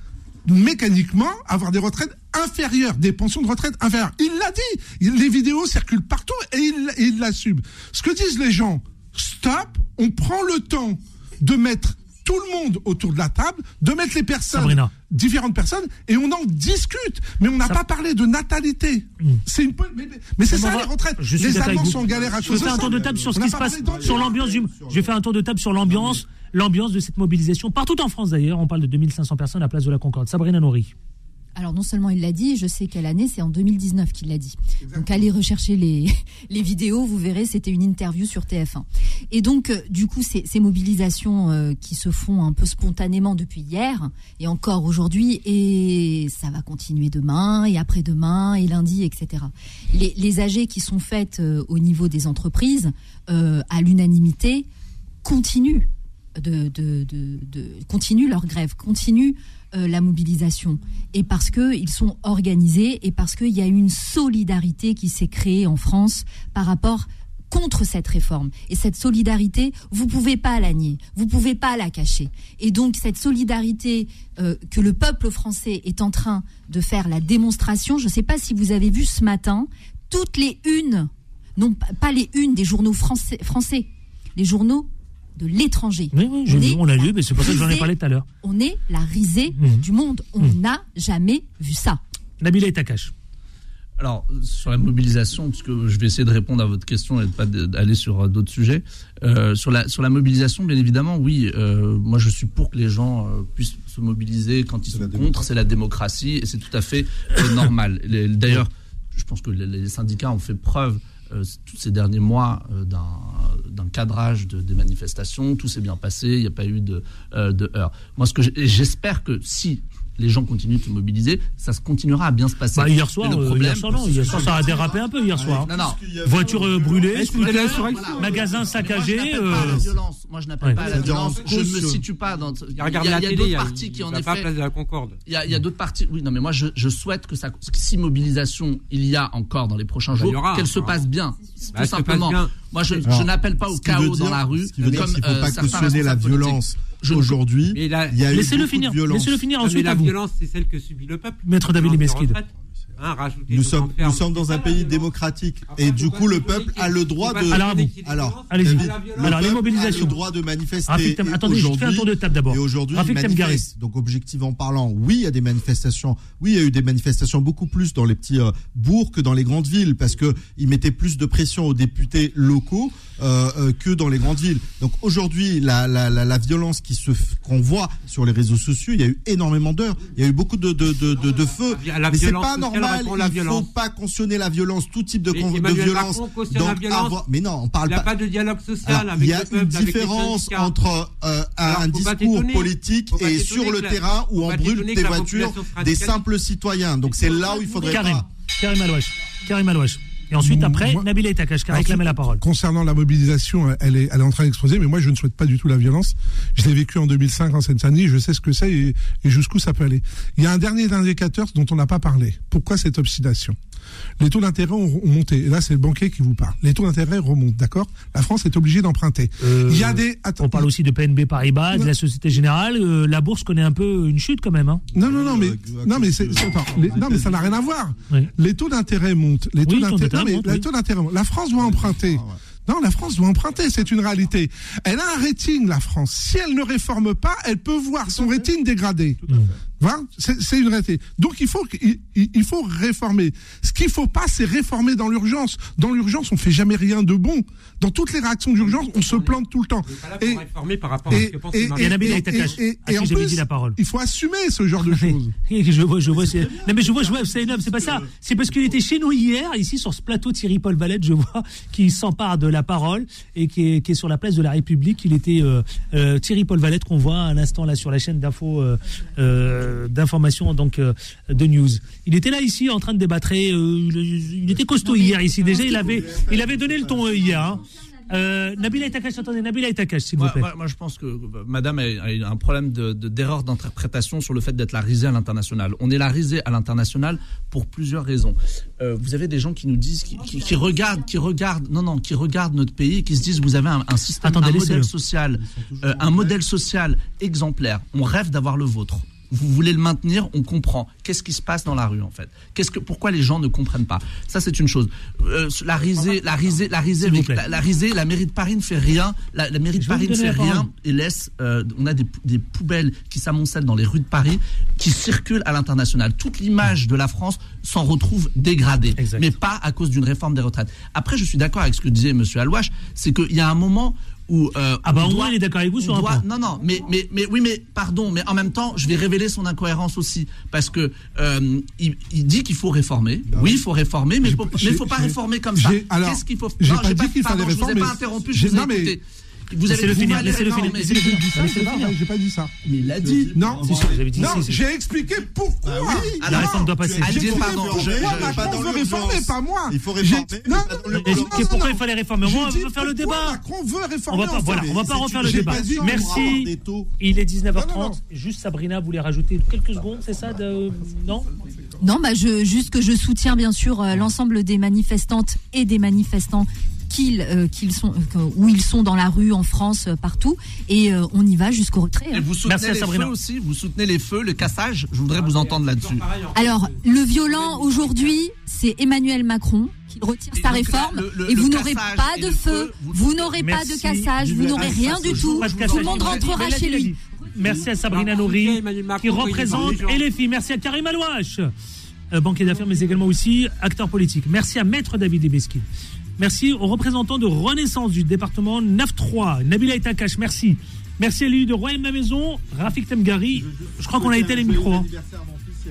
mécaniquement avoir des retraites inférieures, des pensions de retraite inférieures. Il l'a dit. Les vidéos circulent partout et il l'assume. Ce que disent les gens, stop, on prend le temps de mettre tout le monde autour de la table, de mettre les personnes,
Sabrina.
différentes personnes, et on en discute. Mais on n'a pas parlé de natalité. C'est une, mais, c'est
Hmm.
Ça
va-
les retraites.
Je
les Allemands sont en galère à
Je
de
un tour de table sur ce qui se
pas
passe, sur l'ambiance. Je vais faire un tour de table sur l'ambiance, l'ambiance de cette mobilisation partout en France d'ailleurs. On parle de 2500 personnes à la place de la Concorde. Sabrina Nouri.
Alors non seulement il l'a dit, je sais quelle année, c'est en 2019 qu'il l'a dit. Donc allez rechercher les, les vidéos, vous verrez, c'était une interview sur TF1. Et donc euh, du coup, ces, ces mobilisations euh, qui se font un peu spontanément depuis hier et encore aujourd'hui, et ça va continuer demain et après-demain et lundi, etc. Les, les AG qui sont faites euh, au niveau des entreprises à l'unanimité continuent de, de, de, de- continuent leur grève, continuent euh, la mobilisation. Et parce qu'ils sont organisés et parce qu'il y a une solidarité qui s'est créée en France par rapport contre cette réforme. Et cette solidarité, vous pouvez pas la nier, vous pouvez pas la cacher. Et donc cette solidarité euh, que le peuple français est en train de faire la démonstration, je ne sais pas si vous avez vu ce matin, toutes les unes, non pas- pas les unes des journaux français, français les journaux de l'étranger.
Oui, oui, j'ai
On
vu,
est
on l'a lu, mais c'est pour ça que j'en ai
risée-
parlé tout à l'heure.
On est la risée
Mhm.
du monde. On n'a jamais vu ça.
Nabila et Takash.
Alors, sur la mobilisation, parce que je vais essayer de répondre à votre question et de pas d'aller sur euh, d'autres sujets. Euh, sur, la, sur la mobilisation, bien évidemment, oui, euh, moi je suis pour que les gens euh, puissent se mobiliser quand ils sont contre, c'est la démocratie et c'est tout à fait normal. D'ailleurs, je pense que les, les syndicats ont fait preuve euh, tous ces derniers mois euh, d'un cadrage de, des manifestations, tout s'est bien passé, il n'y a pas eu de, euh, de heurts. Moi, ce que j'espère que si les gens continuent de se mobiliser, ça se continuera à bien se passer.
Bah, hier soir,
le
euh,
problème,
hier soir, non, hier soir, ça a dérapé un peu hier soir.
Non, non.
Voiture euh, brûlée, scooter, magasin saccagé.
Moi, je n'appelle
euh,
pas à la violence. Moi, je n'appelle
Ouais.
pas à la violence.
en
Je ne me situe pas dans. Il y a, d'autres
a-
partis qui, en
pas
effet.
Place de la Concorde.
Il y a, d'autres partis. Oui, non, mais moi, je, je souhaite que ça, que si mobilisation il y a encore dans les prochains
Bah,
jours, qu'elle se
hein.
passe bien.
Bah,
tout
se
simplement. Moi, je, n'appelle pas au chaos dans la rue.
Ce qui veut dire
comme,
qu'il ne faut pas cautionner la violence. Aujourd'hui,
Mais là-
il y a eu
Laissez-le finir, laissez-le finir,
Ah, mais
ensuite
la violence, c'est celle que subit le peuple.
Maître David Limeskid.
Hein,
Nous sommes, nous sommes dans un pays démocratique et du coup le peuple a le droit de.
Alors.
Alors,
Allez-y. Alors, les
peuple
mobilisations.
A le droit de manifester.
Rafik attendez, je fais un tour de table d'abord.
Et aujourd'hui. Donc, objectivement parlant, oui, il y a des manifestations. Oui, il y a eu des manifestations beaucoup plus dans les petits euh, bourgs que dans les grandes villes parce que ils mettaient plus de pression aux députés locaux euh, euh, que dans les grandes villes. Donc aujourd'hui, la, la, la, la violence qui se f- qu'on voit sur les réseaux sociaux, il y a eu énormément d'heures. Il y a eu beaucoup de de de, de, de feux. Mais c'est pas normal. Il faut
violence.
pas cautionner la violence, tout type de, violence.
La violence.
avoir- mais non, on parle
Il n'y a
pas.
pas de dialogue social
Alors,
avec
il y a
le
une
peuple,
différence entre euh,
Alors,
un
faut
discours politique
Faut
et sur le terrain où
faut
on brûle des voitures des simples citoyens. Donc c'est là où il faudrait
Karim. Karim Alouache. Karim Alouache. Et ensuite, après,
Moi-
Nabila Etakash qui a réclamé la parole.
Concernant la mobilisation, elle est, elle est en train d'exploser, mais moi je ne souhaite pas du tout la violence. Je l'ai vécu en 2005 en Seine-Saint-Denis, je sais ce que c'est et, et jusqu'où ça peut aller. Il y a un dernier indicateur dont on n'a pas parlé. Pourquoi cette obstination? Les taux d'intérêt ont, ont monté. Et là, c'est le banquier qui vous parle. Les taux d'intérêt remontent, d'accord? La France est obligée d'emprunter. Il y a des.
On parle aussi de PNB Paribas, de la Société Générale. euh, la bourse connaît un peu une chute quand même. Hein.
Non, non, non, mais, non, mais, c'est- c'est- attends, les- non, mais ça n'a rien à voir. Les taux d'intérêt montent. Les taux
Oui,
d'intérêt,
d'intérêt
non, mais
montent,
les
oui.
taux d'intérêt montent. La France doit emprunter. Non, la France doit emprunter, c'est une réalité. Elle a un rating, la France. Si elle ne réforme pas, elle peut voir son rating dégradé. C'est une réalité. Donc il faut il, il faut réformer. Ce qu'il faut pas, c'est réformer dans l'urgence. Dans l'urgence, on fait jamais rien de bon. Dans toutes les réactions d'urgence, on se plante tout le temps.
Et réformer par rapport à ce que pense.
Et
en plus,
la parole.
il faut assumer ce genre de choses.
je vois, je vois. c'est- Non, mais je vois, je vois, c'est c'est pas ça. C'est parce qu'il était chez nous hier, ici sur ce plateau, Thierry Paul Valette, je vois, qui s'empare de la parole et qui est, qui est sur la place de la République. Il était euh, euh, Thierry Paul Valette qu'on voit à l'instant là sur la chaîne d'info, euh, euh, d'information donc euh, de news. Il était là ici en train de débattre. et, euh, il, était costaud hier ici. Déjà, il avait, il avait donné le ton euh, hier. hein. Euh, Nabila Etakash, attendez, Nabila Etakash, s'il vous plaît.
moi- moi, je pense que Madame a, un problème de- de- d'erreur d'interprétation sur le fait d'être la risée à l'international. On est la risée à l'international pour plusieurs raisons. Euh, vous avez des gens qui nous disent, qui, qui- qui regardent, qui regardent, non non, qui regardent notre pays, et qui se disent, vous avez un, un système,
Attendez,
un modèle social, euh, un modèle social exemplaire. On rêve d'avoir le vôtre. Vous voulez le maintenir, on comprend. Qu'est-ce qui se passe dans la rue en fait? Qu'est-ce que pourquoi les gens ne comprennent pas? Ça c'est une chose. Euh, la risée, la risée, la risée, avec- la, la risée, la mairie de Paris ne fait rien. La, la mairie de
Je
Paris ne fait rien et laisse. euh, on a des poubelles qui s'amoncellent dans les rues de Paris, qui circulent à l'international. Toute l'image de la France s'en retrouve dégradée, mais pas à cause d'une réforme des retraites. Après, je suis d'accord avec ce que disait Monsieur Alouache, c'est qu'il y a un moment où euh,
Ah bah
on
au
doit-
moins il est d'accord avec vous sur
on
un
doit-
point.
non, non, mais, mais, mais oui, mais pardon, mais en même temps, je vais révéler son incohérence aussi, parce que euh, il, il dit qu'il faut réformer. oui, il faut réformer, mais il faut, mais
j'ai-
faut pas réformer comme ça. Qu'est-ce qu'il faut
j'ai
Non,
pas
j'ai
dit qu'il
pardon,
fallait
Je vous ai
réformer.
pas interrompu, je vous ai
non, mais-
écouté. Vous
Laissez-le
vous
finir, laissez-le finir,
j'ai pas dit ça.
Mais il l'a dit.
Non, non, j'ai expliqué pourquoi.
Ah,
La réforme doit passer.
Macron veut réformer, pas moi.
Il faut réformer,
pourquoi il fallait réformer On va faire le débat.
Macron veut
On
réformer.
va pas,
en
voilà,
fait.
on va pas refaire le débat. Merci. Il est 19h30.
Non, non, non.
Juste Sabrina voulait rajouter quelques secondes, c'est ça. Non?
Non, bah je, juste que je soutiens bien sûr euh, l'ensemble des manifestantes et des manifestants qu'ils euh, qu'ils sont, euh, où ils sont dans la rue, en France, euh, partout, et euh, on y va jusqu'au retrait.
Et
hein.
vous soutenez
Merci à
les
Sabrina.
feux aussi? Vous soutenez les feux, le cassage? Je voudrais vous entendre là-dessus.
Alors, le violent aujourd'hui, c'est Emmanuel Macron qui retire sa
là,
réforme,
le- le-
et vous n'aurez pas de feu,
feu, vous-
n'aurez pas de cassage, vous n'aurez rien du tout, tout le monde rentrera chez lui.
Merci à Sabrina Nouri qui représente et les filles. Merci à Karim Alouache, banquier d'affaires, mais également aussi acteur politique. Merci à Maître David Ebeski. Merci aux représentants de Renaissance du département 9-3, Nabila Etakash, merci. Merci à lui de Royaume la Maison, Rafik Temgari. Je crois qu'on a été les micros. hein.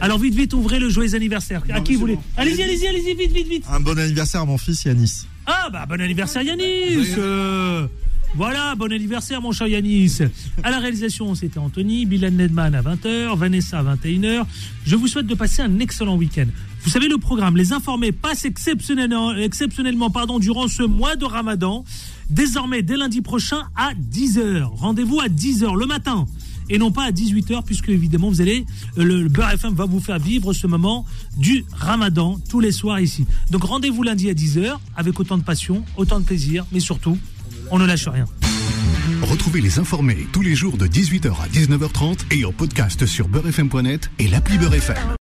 Alors vite, vite, ouvrez le joyeux anniversaire. À qui vous voulez Allez-y, allez-y, allez-y, vite, vite, vite.
Un bon anniversaire à mon fils Yanis.
Ah bah bon anniversaire Yanis euh, Voilà, bon anniversaire mon cher Yanis. À la réalisation, c'était Anthony, Bilan Nedman à 20h, Vanessa à 21h. Je vous souhaite de passer un excellent week-end. Vous savez le programme, les informés passent exceptionnellement, pardon, durant ce mois de Ramadan. Désormais, dès lundi prochain à 10h. Rendez-vous à 10h le matin et non pas à 18h puisque évidemment vous allez euh, le, le Beurre FM va vous faire vivre ce moment du Ramadan tous les soirs ici. Donc rendez-vous lundi à 10h avec autant de passion, autant de plaisir, mais surtout, on ne lâche rien.
Retrouvez les informés tous les jours de 18h à 19h30 et en podcast sur beurrefm.net et l'appli Beurre FM.